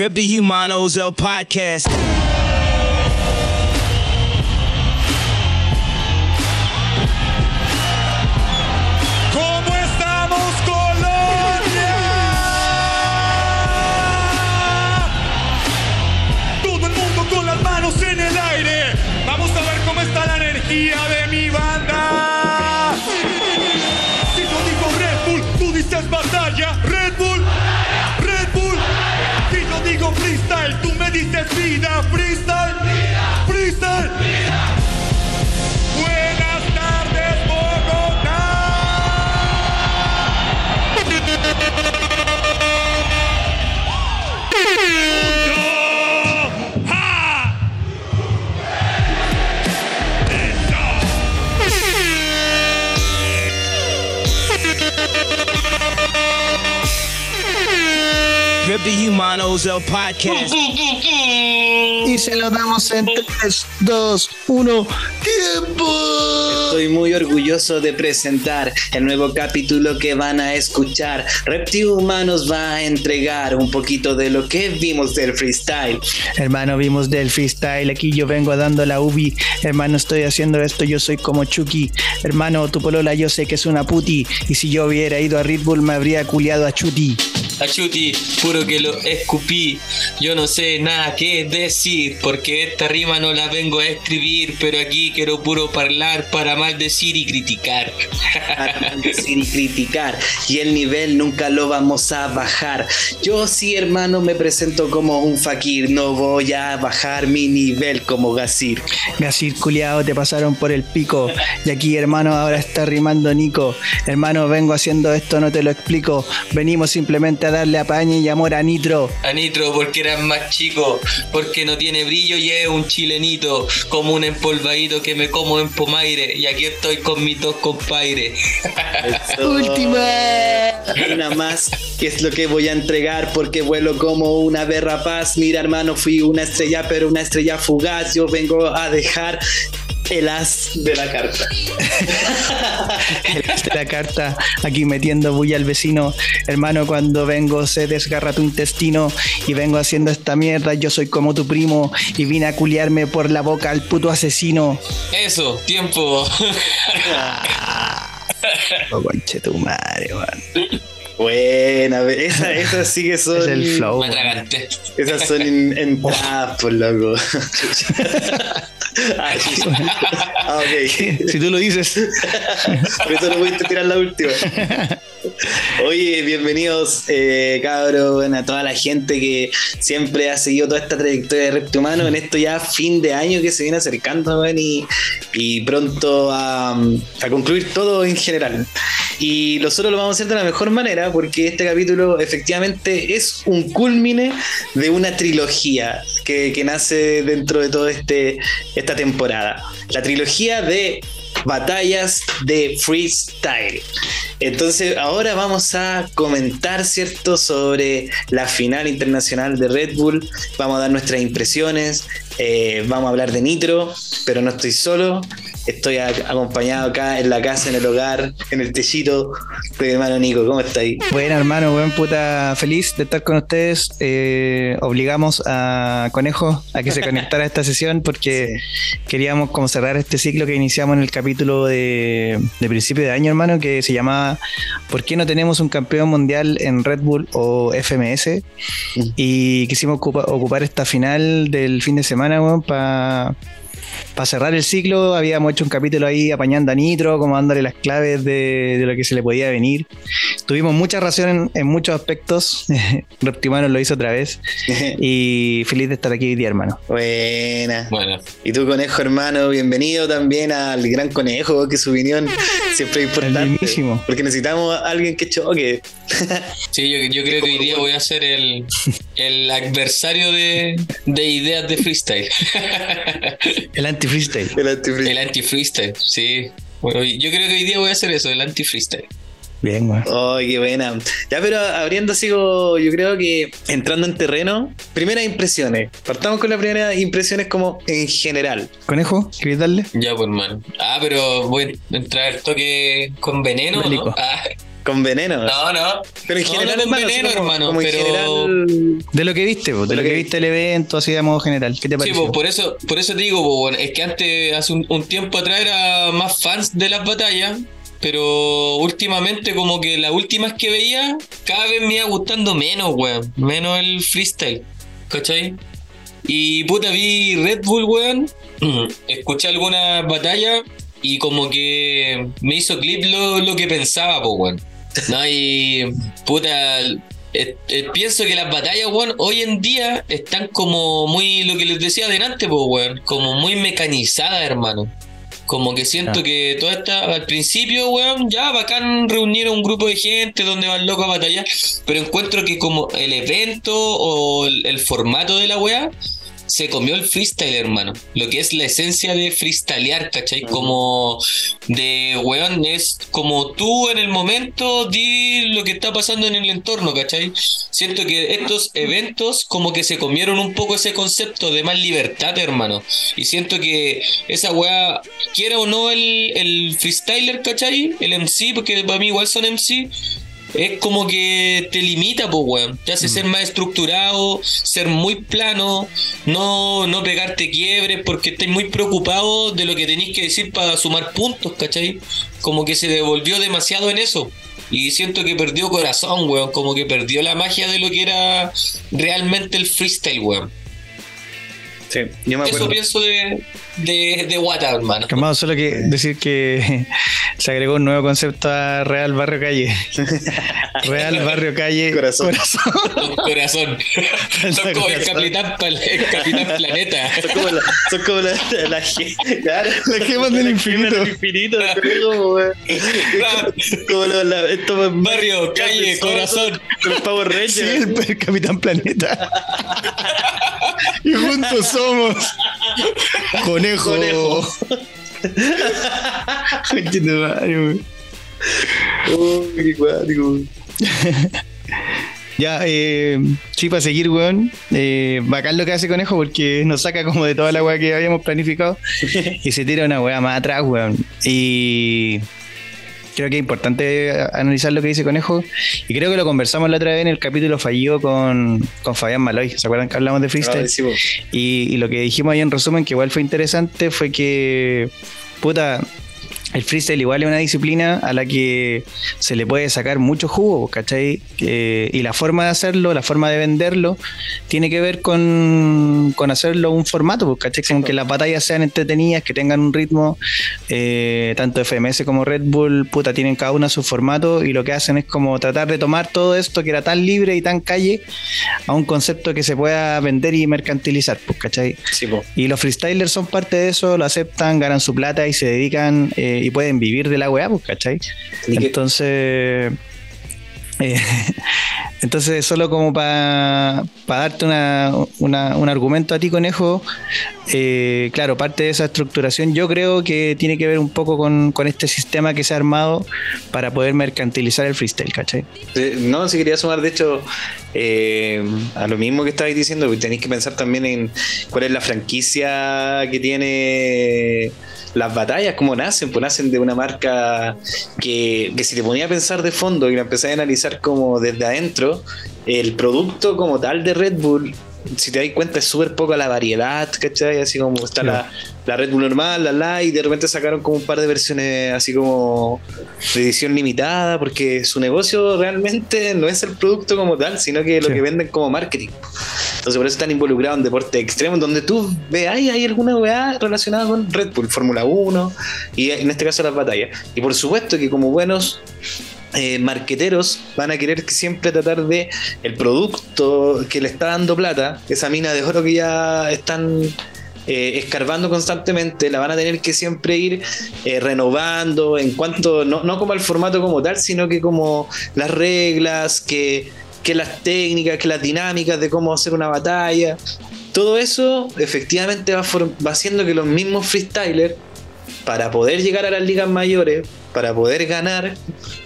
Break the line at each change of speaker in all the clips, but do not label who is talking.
Drip the Humanos, el podcast.
Tú me dices vida. Freestyle,
the Humanos, el podcast.
Y se lo damos en 3, 2, 1, tiempo.
Estoy muy orgulloso de presentar el nuevo capítulo que van a escuchar. Reptihumanos va a entregar un poquito de lo que vimos del freestyle.
Hermano, vimos del freestyle. Aquí yo vengo dando la ubi. Hermano, estoy haciendo esto. Yo soy como Chucky. Hermano, tu polola yo sé que es una puti. Y si yo hubiera ido a Red Bull, me habría culiado a Chuti.
A Chuti, puro que lo escupí. Yo no sé nada que decir, porque esta rima no la vengo a escribir, pero aquí quiero puro hablar para maldecir y criticar.
Para decir y criticar. Y el nivel nunca lo vamos a bajar. Yo sí, hermano, me presento como un fakir. No voy a bajar mi nivel como Gasir.
Gasir culiado, te pasaron por el pico. Y aquí, hermano, ahora está rimando Nico. Hermano, vengo haciendo esto, no te lo explico. Venimos simplemente a darle apañe y amor a Nitro.
A Nitro porque era más chico, porque no tiene brillo y es un chilenito, como un empolvadito que me como en Pomaire. Y aquí estoy con mis dos compadres.
Última.
Una más, que es lo que voy a entregar porque vuelo como una berra paz. Mira, hermano, fui una estrella, pero una estrella fugaz. Yo vengo a dejar el as de la carta.
El as de la carta aquí metiendo bulla al vecino. Hermano, cuando vengo se desgarra tu intestino y vengo haciendo esta mierda. Yo soy como tu primo y vine a culiarme por la boca al puto asesino.
Eso, tiempo.
Oh, conche tu madre, man.
Buena, esa, esas sí que son.
Es el flow.
Esas son en, en trap, por loco. Ah, sí. Ah, ok.
Si tú lo dices.
Por eso no a tirar la última. Oye, bienvenidos, eh, cabros, bueno, a toda la gente que siempre ha seguido toda esta trayectoria de Repto Humano en esto ya fin de año que se viene acercando, weón, y, y pronto a, concluir todo en general. Y nosotros lo vamos a hacer de la mejor manera porque este capítulo efectivamente es un culmine de una trilogía que, que nace dentro de toda este, esta temporada. La trilogía de batallas de freestyle. Entonces, ahora vamos a comentar, ¿cierto?, sobre la final internacional de Red Bull. Vamos a dar nuestras impresiones. eh, vamos a hablar de Nitro, pero no estoy solo. Estoy a- acompañado acá en la casa, en el hogar, en el techito de mi hermano Nico. ¿Cómo está ahí?
Bueno, hermano, buen puta, feliz de estar con ustedes. Eh, obligamos a Conejo a que se conectara a esta sesión porque queríamos como cerrar este ciclo que iniciamos en el capítulo de, de principio de año, hermano, que se llamaba ¿Por qué no tenemos un campeón mundial en Red Bull o FMS? Y quisimos ocupa- ocupar esta final del fin de semana, para para cerrar el ciclo habíamos hecho un capítulo ahí apañando a Nitro, como dándole las claves de, de lo que se le podía venir. Tuvimos mucha razón en, en muchos aspectos. Reptimano lo hizo otra vez. Y feliz de estar aquí hoy día, hermano.
Buena.
Bueno,
Y tú, conejo hermano, bienvenido también al gran conejo, que su opinión siempre es importante. Porque necesitamos a alguien que choque.
sí, yo, yo creo que hoy día voy a ser el, el adversario de, de ideas de freestyle.
El anti-freestyle.
El antifreeze.
el anti-freestyle, sí. Bueno, yo creo que hoy día voy a hacer eso, el anti-freestyle.
Bien, güey.
Oh, qué buena. Ya, pero abriendo así yo creo que entrando en terreno, primeras impresiones. Partamos con las primeras impresiones como en general.
Conejo, ¿querés darle?
Ya, pues, hermano. Ah, pero voy a entrar al toque con veneno. ¿no? Ah,
Con veneno.
No, no.
Pero en
No,
general,
no con
hermano, así
veneno,
como-
hermano,
como en
pero-
general-
De lo que viste, po, de, lo que, viste el evento, así de modo general. ¿Qué te
Sí,
pareció?
pues, por eso, por eso te digo, bueno, es que antes, hace un, un tiempo atrás, era más fans de las batallas, pero últimamente, como que las últimas que veía, cada vez me iba gustando menos, weón. Menos el freestyle, ¿cachai? Y puta, vi Red Bull, weón. Escuché algunas batallas y como que me hizo clip lo, lo que pensaba, pues, weón. No, y puta, eh, eh, pienso que las batallas, weón, hoy en día están como muy, lo que les decía adelante, pues, weón, como muy mecanizadas, hermano. Como que siento
Ah.
que toda esta, al principio, weón, ya bacán reunir a un grupo de gente donde van locos a batallar, pero encuentro que como el evento o el, el formato de la weá se comió el freestyle, hermano. Lo que es la esencia de freestylear, ¿cachai? Como de, weón, es como tú en el momento di lo que está pasando en el entorno, ¿cachai? Siento que estos eventos como que se comieron un poco ese concepto de más libertad, hermano. Y siento que esa weá, quiera o no el, el freestyler, ¿cachai? El MC, porque para mí igual son MC. Es como que te limita, pues, weón. Te hace ser más estructurado, ser muy plano, no, no pegarte quiebres porque estás muy preocupado de lo que tenéis que decir para sumar puntos, ¿cachai? Como que se devolvió demasiado en eso. Y siento que perdió corazón, weón. Como que perdió la magia de lo que era realmente el freestyle, weón.
Sí, yo me
Eso
acuerdo.
pienso de, de, de Wata, hermano.
Calmado, solo que decir que se agregó un nuevo concepto a Real Barrio Calle. Real Barrio Calle
Corazón.
Con corazón. Son como el capitán, el capitán Planeta.
Son como la, son como la, la, claro,
Las gemas del infinito.
del infinito, como, lo- la, esto
Barrio, calle, corazón.
Con el Power Ranger.
Sí, el, el Capitán Planeta. Y juntos somos Conejo.
Conejo. Uy, qué cuático.
Ya, eh, sí, para seguir, weón. Eh, bacán lo que hace Conejo porque nos saca como de toda la weá que habíamos planificado y se tira una weá más atrás, weón. Y creo que es importante analizar lo que dice Conejo. Y creo que lo conversamos la otra vez en el capítulo fallido con, con Fabián Maloy. ¿Se acuerdan que hablamos de
No,
freestyle? Y, y lo que dijimos ahí en resumen, que igual fue interesante, fue que, puta, el freestyle igual es una disciplina a la que se le puede sacar mucho jugo, ¿cachai? Eh, y la forma de hacerlo, la forma de venderlo, tiene que ver con, con hacerlo un formato, pues, ¿cachai? Con que las batallas sean entretenidas, que tengan un ritmo, eh, tanto FMS como Red Bull, puta, tienen cada una su formato y lo que hacen es como tratar de tomar todo esto que era tan libre y tan calle a un concepto que se pueda vender y mercantilizar, pues, ¿cachai?
sí, po.
Y los freestylers son parte de eso, lo aceptan, ganan su plata y se dedican eh, y pueden vivir de la weá, pues, ¿cachai? Entonces, eh, entonces solo como para darte una, una- un argumento a ti, conejo, eh, claro, parte de esa estructuración yo creo que tiene que ver un poco con, con este sistema que se ha armado para poder mercantilizar el freestyle, ¿cachai?
Eh, No, si quería sumar, de hecho, eh, a lo mismo que estabais diciendo, tenéis que pensar también en cuál es la franquicia que tiene las batallas, cómo nacen, pues nacen de una marca que, que si te ponía a pensar de fondo y la empecé a analizar como desde adentro, el producto como tal de Red Bull, si te das cuenta, es súper poca la variedad, ¿cachai? Así como está la, la Red Bull normal, la Light, y de repente sacaron como un par de versiones así como de edición limitada, porque su negocio realmente no es el producto como tal, sino que lo
Sí.
que venden como marketing. Entonces por eso están involucrados en deporte extremo, donde tú veas, hay alguna weá relacionada con Red Bull, Fórmula 1, y en este caso las batallas. Y por supuesto que como buenos eh, marqueteros van a querer que siempre tratar de el producto que le está dando plata, esa mina de oro que ya están eh, escarbando constantemente, la van a tener que siempre ir eh, renovando en cuanto, no, no como al formato como tal, sino que como las reglas, que, que las técnicas, que las dinámicas de cómo hacer una batalla. Todo eso efectivamente va, va haciendo que los mismos freestylers, para poder llegar a las ligas mayores, para poder ganar,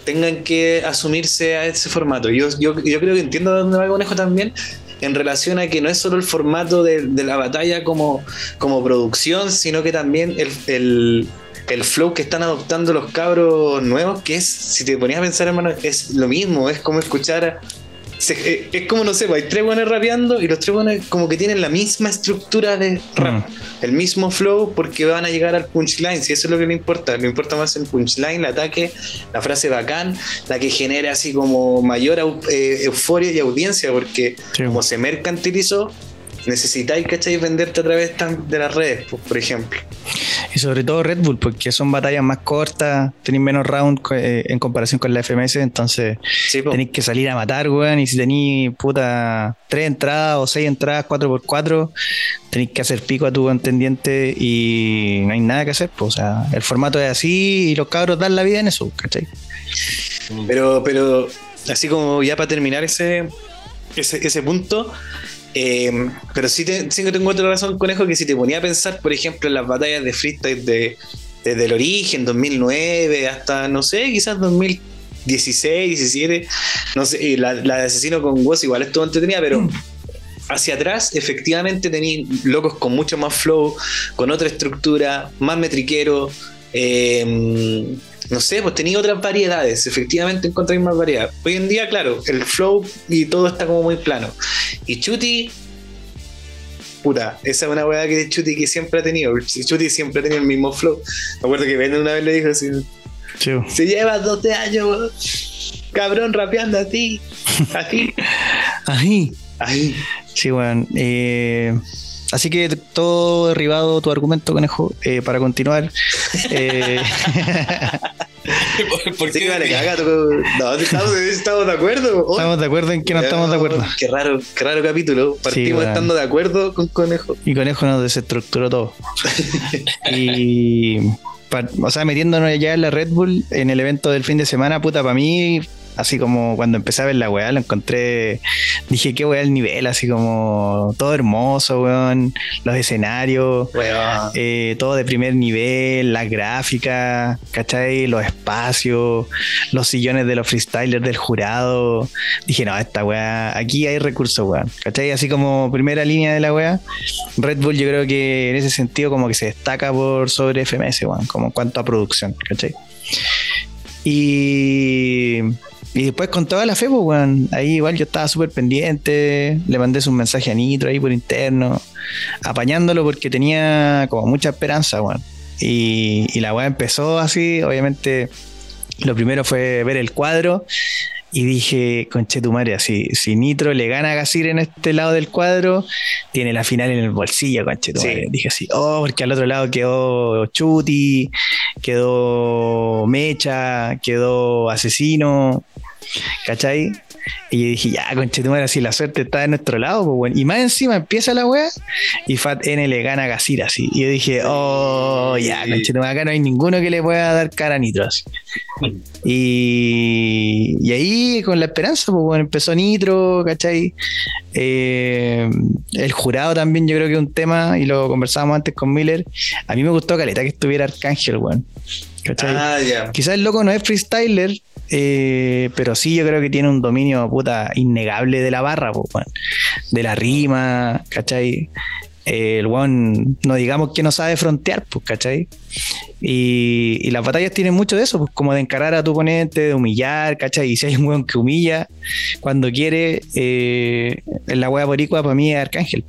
tengan que asumirse a ese formato. Yo, yo, yo creo que entiendo de dónde va conejo también, en relación a que no es solo el formato de, de la batalla como, como producción, sino que también el, el, el flow que están adoptando los cabros nuevos, que es, si te ponías a pensar, hermano, es lo mismo, es como escuchar se- eh, es como, no sé, pues, hay tres buenos rapeando y los tres buenos como que tienen la misma estructura de rap, el mismo flow porque van a llegar al punchline, si eso es lo que le importa, le importa más el punchline, el ataque, la frase bacán, la que genera así como mayor eh, euforia y audiencia, porque
Sí.
como se mercantilizó, necesitáis, ¿cachai? Venderte a través de las redes, pues, por ejemplo.
Y sobre todo Red Bull, porque son batallas más cortas, tenéis menos round co- eh, en comparación con la FMS, entonces
Sí,
tenéis que salir a matar, weón. Y si tenéis puta tres entradas o seis entradas, 4x4, tenéis que hacer pico a tu contendiente y no hay nada que hacer, pues. O sea, el formato es así y los cabros dan la vida en eso, ¿cachai?
Pero, pero así como ya para terminar ese, ese, ese punto, eh, pero sí, te, sí que tengo otra razón, Conejo, que si te ponía a pensar, por ejemplo, en las batallas de freestyle de, desde el origen, 2009 hasta, no sé, quizás 2016, 17, no sé, y la, la de Asesino con Woz igual estuvo entretenida, pero... Hacia atrás, efectivamente, tenéis locos con mucho más flow, con otra estructura, más metriquero, eh, no sé, pues tenía otras variedades, efectivamente encontráis más variedad. Hoy en día, claro, el flow y todo está como muy plano. Y Chuti, puta, esa es una weá que Chuti que siempre ha tenido. Chuti siempre ha tenido el mismo flow. Me acuerdo que Ben una vez le dijo así:
Sí.
Si llevas 12 años, weón, cabrón, rapeando a ti, a ti.
Ahí.
Ay,
Sí, weón. Eh, así que todo derribado tu argumento, conejo, eh, para continuar. eh,
¿Por, por
sí,
qué?
vale, caga. tú- No, estamos, estamos de acuerdo. Oh,
estamos de acuerdo en que no estamos de acuerdo.
Qué raro, qué raro capítulo. Partimos estando de acuerdo con Conejo.
Y Conejo nos desestructuró todo. y. o sea, metiéndonos ya en la Red Bull, en el evento del fin de semana, puta, para mí, así como cuando empecé a ver la weá, lo encontré. Dije, qué weá el nivel, así como todo hermoso, weón. Los escenarios.
Weón.
eh, todo de primer nivel, las gráficas, ¿cachai? Los espacios, los sillones de los freestylers del jurado. Dije, no, esta weá, aquí hay recursos, weón, ¿cachai? Así como primera línea de la weá, Red Bull yo creo que en ese sentido como que se destaca por sobre FMS, weón, como en cuanto a producción, ¿cachai? Y, y después con toda la fe, pues, weón, ahí igual yo estaba súper pendiente, le mandé un mensaje a Nitro ahí por interno, apañándolo porque tenía como mucha esperanza, weón. Y, y la weá empezó así, obviamente lo primero fue ver el cuadro y dije, conche tu madre, así, si Nitro le gana a Gasir en este lado del cuadro, tiene la final en el bolsillo, conche tu
Sí.
Dije así, oh, porque al otro lado quedó Chuti, quedó Mecha, quedó Asesino, ¿cachai? Y yo dije, ya, conchetumare, si la suerte está de nuestro lado, pues bueno. Y más encima empieza la wea y Fat N le gana a Gasir así. Y yo dije, oh, ya,
Sí.
conchetumare, acá no hay ninguno que le pueda dar cara a Nitro así. Y, y ahí con la esperanza, pues bueno, empezó Nitro, ¿cachai? Eh, el jurado también yo creo que es un tema, y lo conversábamos antes con Miller. A mí me gustó Caleta que estuviera Arcángel, weón. ¿Cachai?
Ah, ya.
Quizás el loco no es freestyler, eh, pero sí yo creo que tiene un dominio puta innegable de la barra, po, weón. de la rima, ¿cachai? Eh, el weón, no digamos que no sabe frontear, pues, ¿cachai? Y, y las batallas tienen mucho de eso, pues, como de encarar a tu oponente, de humillar, ¿cachai? Y si hay un weón que humilla cuando quiere, eh, en la wea boricua para mí es Arcángel.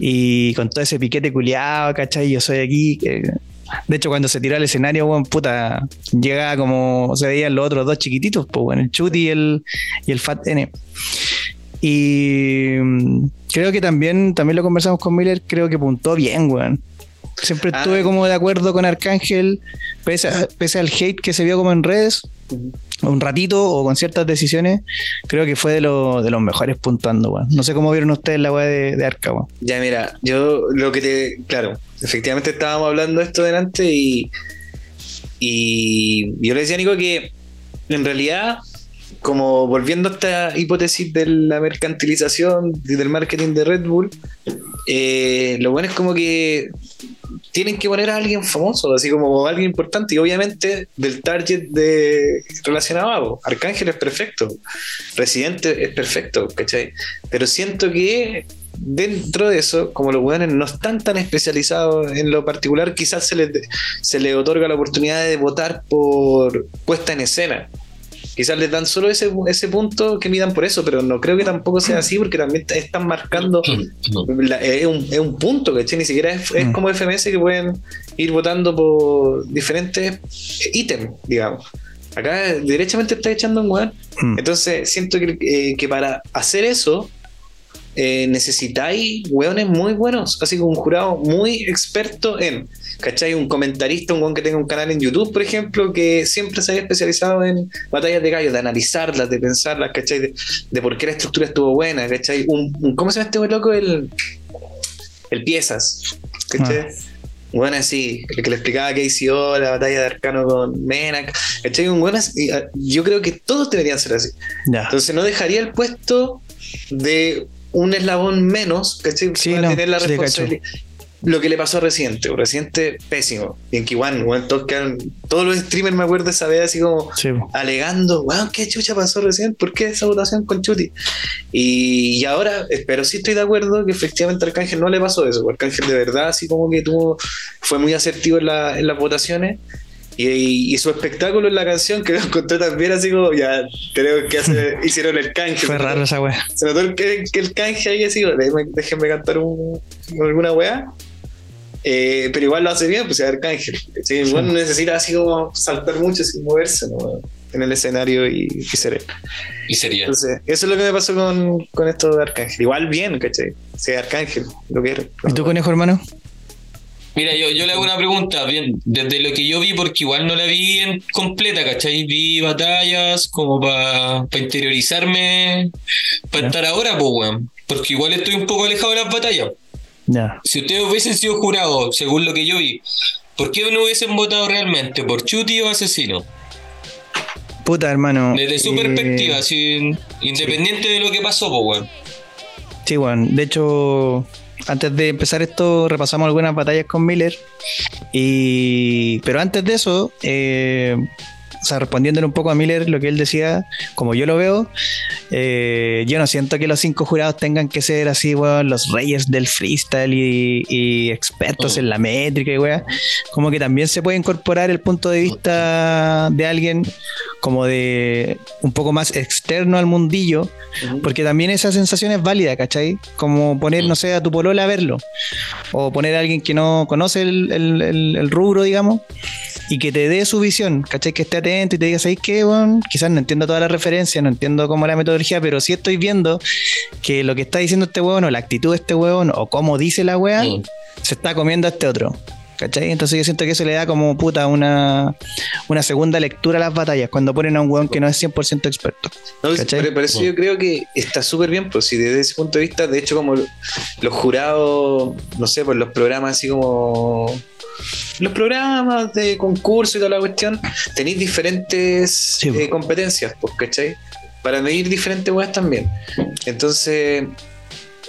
Y con todo ese piquete culiado, ¿cachai? Yo soy aquí. que- de hecho, cuando se tiró al escenario, weón, puta, llegaba como se veían los otros dos chiquititos, pues, bueno, el Chuti y el, y el Fat N. Y creo que también, también lo conversamos con Miller, creo que puntó bien, weón. Siempre
Ah.
estuve como de acuerdo con Arcángel, pese, a- pese al hate que se vio como en redes, un ratito o con ciertas decisiones, creo que fue de, lo- de los mejores puntuando, weón. No sé cómo vieron ustedes la weá de, de Arca, weón.
Ya, mira, yo lo que te. Claro, efectivamente estábamos hablando de esto delante y. Y yo le decía a Nico que en realidad, como volviendo a esta hipótesis de la mercantilización y del marketing de Red Bull, eh, lo bueno es como que tienen que poner a alguien famoso, así como alguien importante, y obviamente del target de relacionado a. Arcángel es perfecto, Residente es perfecto, ¿cachai? Pero siento que dentro de eso, como los weones no están tan especializados en lo particular, quizás se les, se les otorga la oportunidad de votar por puesta en escena. Quizás les dan solo ese, ese punto que midan por eso, pero no creo que tampoco sea así, porque también están marcando. la- es, un, es un punto, ¿cachai? Ni siquiera es, es
Mm.
como FMS que pueden ir votando por diferentes ítems, digamos. Acá derechamente está echando un weón.
Mm.
Entonces, siento que, eh, que para hacer eso eh, necesitáis weones muy buenos, así como un jurado muy experto en, ¿cachai? Un comentarista, un weón que tenga un canal en YouTube, por ejemplo, que siempre se haya especializado en batallas de gallos, de analizarlas, de pensarlas, ¿cachai? De, de por qué la estructura estuvo buena, ¿cachai? Un, un- ¿Cómo se llama este weón loco? El, el Piezas, ¿cachai? Bueno, así, el que le explicaba a KCO, la batalla de Arcano con Menak, ¿cachai? Un buen ah, yo creo que todos deberían ser así. Entonces no dejaría el puesto de un eslabón menos, ¿cachai?
Sí,
Para
no,
tener la responsabilidad. Lo que le pasó a Residente, Residente pésimo. Y en Kiwan, todos, los streamers me acuerdo esa vez así como
Sí,
alegando, weón, ¿qué chucha pasó recién? ¿Por qué esa votación con Chuti? Y, y ahora, eh, pero sí estoy de acuerdo que efectivamente a Arcángel no le pasó eso. Arcángel de verdad, así como que tuvo, fue muy asertivo en, la- en las votaciones. Y, y- y su espectáculo en la canción que lo encontré también así como, ya, creo que hace- hicieron el canje.
Fue raro esa wea.
Se notó el, que, que el canje ahí así, déjenme, déjenme cantar un- alguna weá. Eh, pero igual lo hace bien, pues es Arcángel. ¿sí? Igual no necesita así como saltar mucho sin moverse ¿no? en el escenario y, y ser él.
Y sería.
Entonces, eso es lo que me pasó con, con esto de Arcángel. Igual bien, ¿cachai? Sí, Arcángel, lo quiero.
¿Y tú, conejo, hermano?
Mira, yo, yo le hago una pregunta, bien, desde lo que yo vi, porque igual no la vi en completa, ¿cachai? Vi batallas como para interiorizarme, para estar ahora, pues, weón. Porque igual estoy un poco alejado de las batallas.
Ya.
Si ustedes hubiesen sido jurados, según lo que yo vi, ¿por qué no hubiesen votado realmente? ¿Por Chuti o Asesino?
Puta, hermano.
Desde su
eh,
perspectiva, sin- independiente de lo que pasó, pues, weón.
Sí, bueno, de hecho, antes de empezar esto, repasamos algunas batallas con Miller. Y. Pero antes de eso, eh, o sea, respondiéndole un poco a Miller, lo que él decía, como yo lo veo, eh, yo no siento que los cinco jurados tengan que ser así, weón, los reyes del freestyle y, y expertos
Oh.
en la métrica y weón. Como que también se puede incorporar el punto de vista de alguien como de un poco más externo al mundillo, porque también esa sensación es válida, ¿cachai? Como poner, no sé, a tu polola a verlo, o poner a alguien que no conoce el, el- el- el rubro, digamos, y que te dé su visión, ¿cachai? Que esté atento y te diga, ¿sabes qué, weón? Quizás no entiendo toda la referencia, no entiendo cómo la metodología, pero sí estoy viendo que lo que está diciendo este weón, o la actitud de este weón, o cómo dice la
Mm.
se está comiendo a este otro. ¿Cachai? Entonces yo siento que eso le da como puta una, una segunda lectura a las batallas cuando ponen a un weón que no es 100% experto.
No,
¿Cachai?
por, por eso yo creo que está súper bien, pues si desde ese punto de vista, de hecho, como los jurados, no sé, pues los programas así como los programas de concurso y toda la cuestión, tenéis diferentes
Sí,
eh, competencias, pues, ¿cachai? Para medir diferentes weas también. Entonces,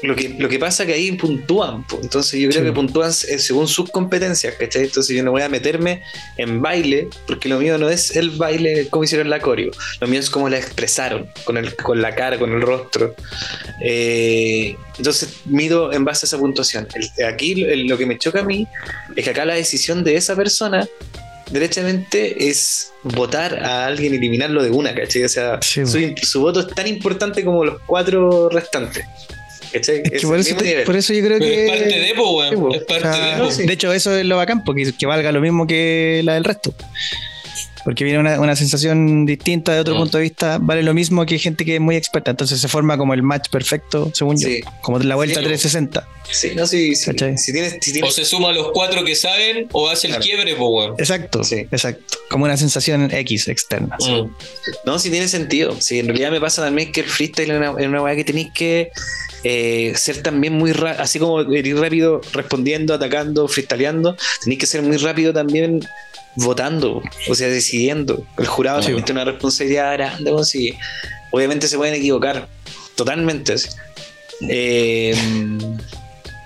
lo que, lo que pasa es que ahí puntúan, entonces yo creo
Sí.
que puntúan eh, según sus competencias, ¿cachai? Entonces yo no voy a meterme en baile, porque lo mío no es el baile como hicieron la coreo, lo mío es como la expresaron, con, el, con la cara, con el rostro. Eh, entonces mido en base a esa puntuación. El- aquí lo, el- lo que me choca a mí es que acá la decisión de esa persona derechamente es votar a alguien y eliminarlo de una, ¿cachai? O sea,
Sí,
su, su voto es tan importante como los cuatro restantes. ¿Cachai?
Es que por eso,
mismo
te-
nivel.
por eso yo creo
Pero
que.
es parte de, po, weón.
Sí, po.
Es parte
sea,
de, po.
De hecho, eso es lo bacán, porque que valga lo mismo que la del resto. Porque viene una, una sensación distinta de otro
Mm.
punto de vista, vale lo mismo que gente que es muy experta. Entonces se forma como el match perfecto, según
Sí.
yo. Como la vuelta
Sí,
360.
Sí, no, sí, sí. Si tienes, si
O se suma a los cuatro que saben, o hace el
Claro.
quiebre, po, weón.
Exacto,
Sí.
exacto. Como una sensación X externa.
Mm.
No, sí tiene sentido. Sí, en realidad me pasa también que el freestyle es una, es una weá que tenéis que eh, ser también muy rápido, así como ir rápido respondiendo, atacando, freestyleando, tenéis que ser muy rápido también votando, o sea, decidiendo. El jurado
Sí.
tiene una responsabilidad grande. Obviamente se pueden equivocar, totalmente. así. Eh,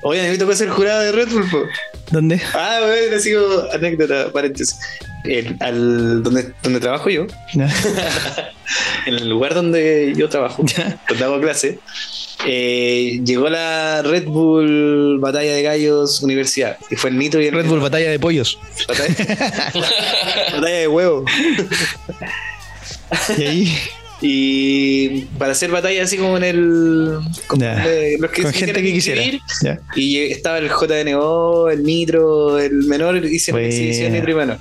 Oye, me tocó ser jurado de Red Bull, po.
¿Dónde?
Ah, bueno, así como anécdota, paréntesis. El- al, donde, donde trabajo yo, en el lugar donde yo trabajo, donde hago clase, eh, llegó la Red Bull Batalla de Gallos Universidad. Y fue el Nitro y el
Red Bull Batalla de Pollos.
Batalla, batalla de huevo.
Y ahí,
Y para hacer batalla así como en el. Con,
Ya.
eh, los que
con
se
gente que quisiera. Ya.
Y estaba el JNO, el Nitro, el menor, hicieron
Buena.
exhibición Nitro y menor.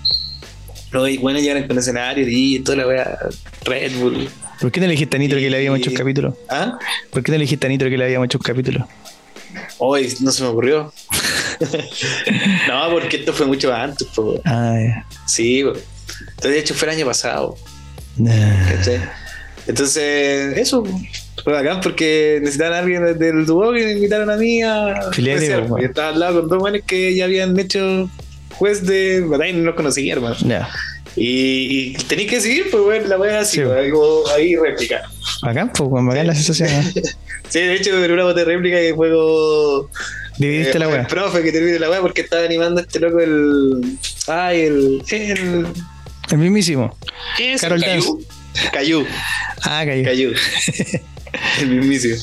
Y bueno, llegaron con el escenario y toda la wea Red Bull.
¿Por qué no le dijiste a Nitro que le habíamos hecho un capítulo?
¿Ah?
¿Por qué no le dijiste a Nitro que le habíamos hecho un capítulo?
Hoy no se me ocurrió. no, porque esto fue mucho antes, po.
Ah, ya.
Sí, po. Entonces, de hecho, fue el año pasado.
Nah.
Entonces, eso fue bacán porque necesitaban a alguien del dúo que me invitaron a mí a
Filete,
juecear,
po,
po. Y estaba al lado con dos manes que ya habían hecho juez de batalla no los conocía, hermano.
Ya.
Y, y tenéis que decidir, pues, bueno, la wea así,
Sí,
po,
po.
ahí, réplica.
Bacán, pues, bacán la sensación. ¿eh?
Sí, de hecho, en una bota de réplica que juego.
Dividiste
eh,
la
El
weá.
profe que termine la wea porque estaba animando a este loco el. Ay, el. El.
El mismísimo.
¿Qué es?
Carol
Cayú. Cayú.
Ah, cayó.
Cayú. el mismísimo.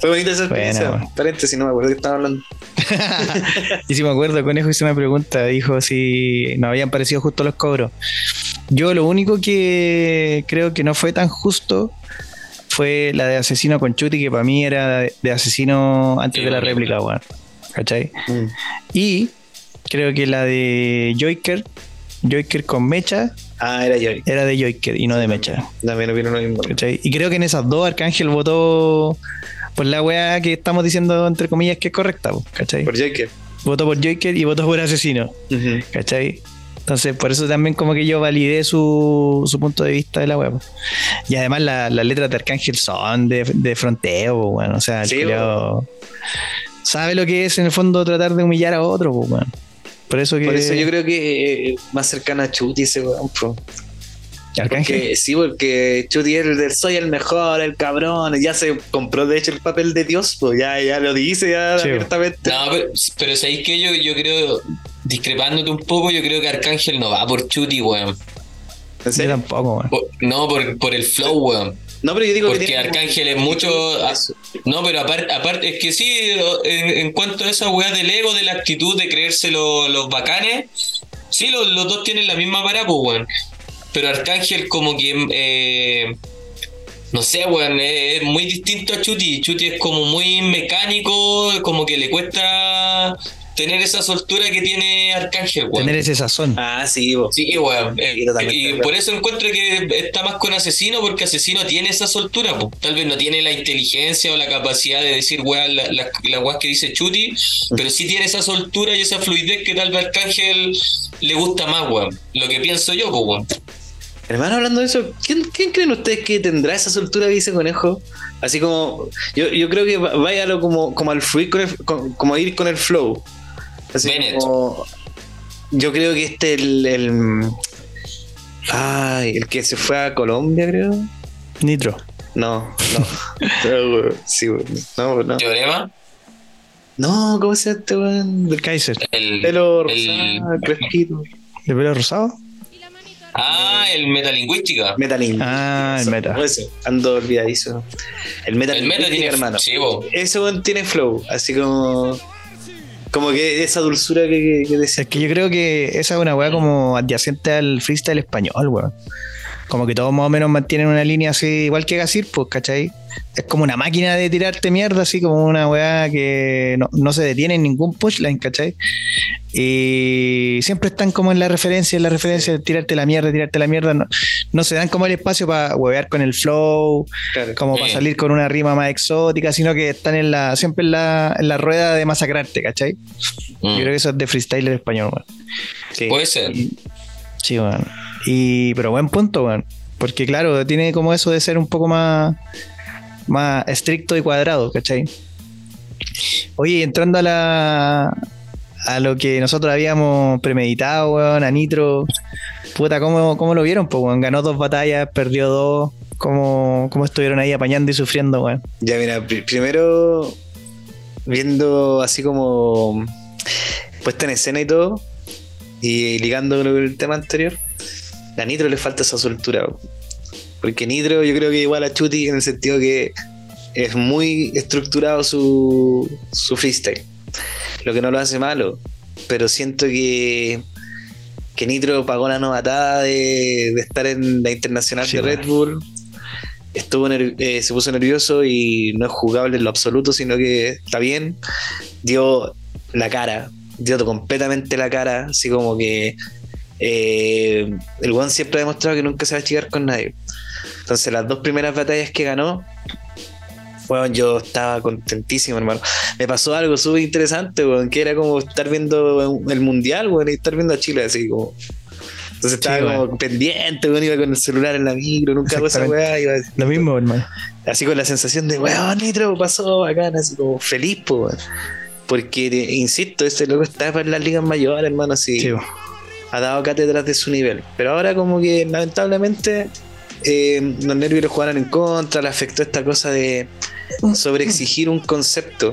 Fue bonita esa experiencia.
weón.
Paréntesis, no me acuerdo de qué estaba hablando.
y si me acuerdo, Conejo hizo una pregunta. Dijo si nos habían parecido justos los cobros. Yo lo único que creo que no fue tan justo fue la de asesino con Chuti, que para mí era de, asesino antes
Sí,
de la
bueno.
réplica, weón. ¿Cachai? Y creo que la de Joiker, Joiker con Mecha,
Ah, era yo.
era de Joiker y no de Mecha.
También opino lo mismo.
¿cachai? Y creo que en esas dos Arcángel votó por la weá que estamos diciendo entre comillas que es correcta, ¿cachai?
Por Joker.
Votó por Joker y votó por asesino, ¿cachai? Entonces, por eso también como que yo validé su, su punto de vista de la web. Y además la- las letras de Arcángel son de, de fronteo, weón. O sea, el
Sí,
sabe lo que es en el fondo tratar de humillar a otro, weón. Por eso que
Por eso yo creo que eh, más cercano a Chuti ese weón. Porque, sí, porque Chuti es el del soy el mejor, el cabrón. Ya se compró, de hecho, el papel de Dios, pues ya, ya lo dice ya
Sí,
abiertamente.
No, pero, pero ¿sabéis que yo, yo creo, discrepándote un poco, yo creo que Arcángel no va por Chuti, weón.
¿En
Yo
serio?
tampoco, weón.
Por- no, por, por el flow, weón.
No, pero yo digo
Porque
que tiene-
Arcángel es mucho-. No, pero aparte, aparte es que sí, en, en cuanto a esa weá del ego, de la actitud de creerse lo- los bacanes, sí, los, los dos tienen la misma parada, pues, weón. Pero Arcángel como que... eh, no sé, weón, es, es muy distinto a Chuti. Chuti es como muy mecánico, como que le cuesta tener esa soltura que tiene Arcángel, weón.
Tener ese sazón.
Ah, sí, po.
Sí, weón. Eh,
Sí,
y por eso encuentro que está más con Asesino, porque Asesino tiene esa soltura. po. Tal vez no tiene la inteligencia o la capacidad de decir weón las la, la weas que dice Chuti, pero sí tiene esa soltura y esa fluidez que tal vez Arcángel le gusta más, weón. Lo que pienso yo, pues, weón.
Hermano, hablando de eso, ¿quién, quién creen ustedes que tendrá esa soltura que dice conejo? Así como, yo, yo creo que váyalo como, como al fluir con el, como a ir con el flow. Así
Bennett.
como, yo creo que este el, el ay, el que se fue a Colombia, creo.
Nitro.
No, no. Pero, güey, sí, güey. no, no.
Teorema,
No, ¿cómo se llama este weón? Del
Kaiser.
el,
pelo
el-
rosado, crespito.
¿De pelo rosado?
Ah, el metalingüística.
Metalink.
Ah, el meta.
Ese, ando olvidadizo. El meta,
El meta tiene
hermano.
Sí,
weón tiene flow, así como. Como que esa dulzura que, que, que decía.
Es que yo creo que esa es una weá como adyacente al freestyle español, weón. Como que todos más o menos mantienen una línea así, igual que Gasir, pues, ¿cachai? Es como una máquina de tirarte mierda, así como una weá que no, no se detiene en ningún punchline, ¿cachai? Y siempre están como en la referencia, en la referencia de tirarte la mierda, tirarte la mierda. No, no se dan como el espacio para huevear con el flow,
Claro.
como para salir con una rima más exótica, sino que están en la, siempre en la, en la rueda de masacrarte, ¿cachai?
Mm.
Yo creo que eso es de freestyler español.
Sí.
Puede ser.
Sí, weón. Y, pero buen punto, weón. Porque claro, tiene como eso de ser un poco más, más estricto y cuadrado, ¿cachai? Oye, entrando a la a lo que nosotros habíamos premeditado, weón, a Nitro, puta, ¿cómo, cómo lo vieron? Pues, weón, ganó dos batallas, perdió dos. ¿Cómo, ¿Cómo estuvieron ahí apañando y sufriendo, weón?
Ya, mira, pri- primero viendo así como. puesta en escena y todo, y ligando con el tema anterior, a Nitro le falta esa soltura. Porque Nitro yo creo que igual a Chuti en el sentido que es muy estructurado su, su freestyle. Lo que no lo hace malo. Pero siento que, que Nitro pagó la novatada de, de estar en la internacional
Sí,
de Red Bull. Estuvo eh, se puso nervioso y no es jugable en lo absoluto, sino que está bien. Dio la cara, dio completamente la cara, así como que eh, el One siempre ha demostrado que nunca se va a chicar con nadie. Entonces, las dos primeras batallas que ganó, bueno, yo estaba contentísimo, hermano. Me pasó algo súper interesante, weón, que era como estar viendo el mundial, weón, y estar viendo a Chile así como. Entonces estaba
Sí,
como pendiente, weón, iba con el celular en la micro, nunca hago esa weá, iba
Lo mismo, hermano.
así con la sensación de, weón, Nitro pasó bacán, así como feliz, weón. Porque, insisto, ese loco está para las ligas mayores, hermano, así
Sí,
ha dado cátedras de su nivel. Pero ahora como que lamentablemente eh, los nervios lo jugaron en contra, le afectó esta cosa de sobreexigir un concepto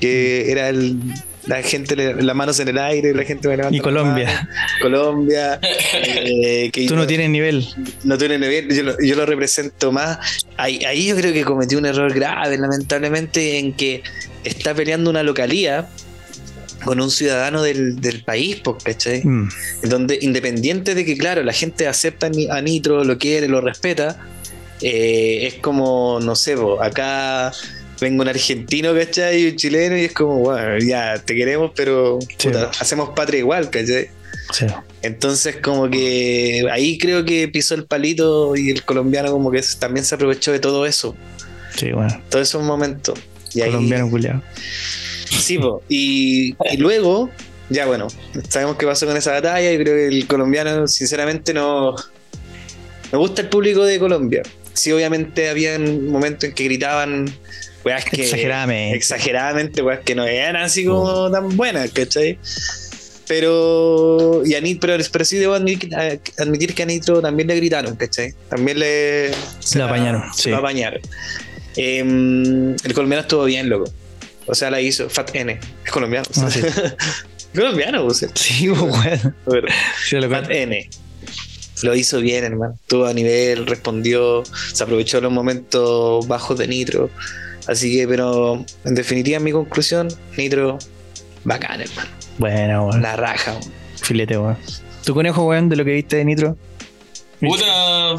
que era el, la gente le- las manos en el aire, la gente me levanta
Y Colombia.
manos. Colombia. eh, que
Tú no tienes nivel.
no tiene nivel, yo lo, yo lo represento más. Ahí, ahí yo creo que cometí un error grave, lamentablemente, en que está peleando una localía con un ciudadano del, del país, ¿cachai?
Mm.
donde independiente de que, claro, la gente acepta a Nitro, lo quiere, lo respeta, eh, es como, no sé, po, acá vengo un argentino, ¿cachai? Y un chileno, y es como, bueno, ya te queremos, pero
Sí.
puta, hacemos patria igual, ¿cachai?
Sí.
Entonces, como que ahí creo que pisó el palito y el colombiano, como que también se aprovechó de todo eso,
Sí, bueno.
todos esos momentos. Y ahí,
Colombiano culiado.
Sí, po. Y, y luego, ya bueno, sabemos qué pasó con esa batalla y creo que el colombiano, sinceramente, no. Me gusta el público de Colombia. Sí, obviamente había momentos en que gritaban weas que.
Exageradamente.
Exageradamente, weas que no eran así como tan buenas, ¿cachai? Pero. Y a Nit- pero, pero sí debo admitir, a- admitir que a Nitro también le gritaron, ¿cachai? También le. se
Lo
la-
apañaron,
se
sí.
lo apañaron. Em, el colombiano estuvo bien, loco. O sea, la hizo Fat N. Es colombiano.
Ah, sí.
colombiano, pues.
Sí, pues, bueno.
Pero,
Sí, lo
Fat N. Lo hizo bien, hermano. Estuvo a nivel, respondió, se aprovechó los momentos bajos de Nitro. Así que, pero en definitiva, mi conclusión, Nitro, bacán, hermano.
Bueno, weón.
La raja. weón.
Filete, weón. ¿Tu conejo, weón, de lo que viste de Nitro?
Puta.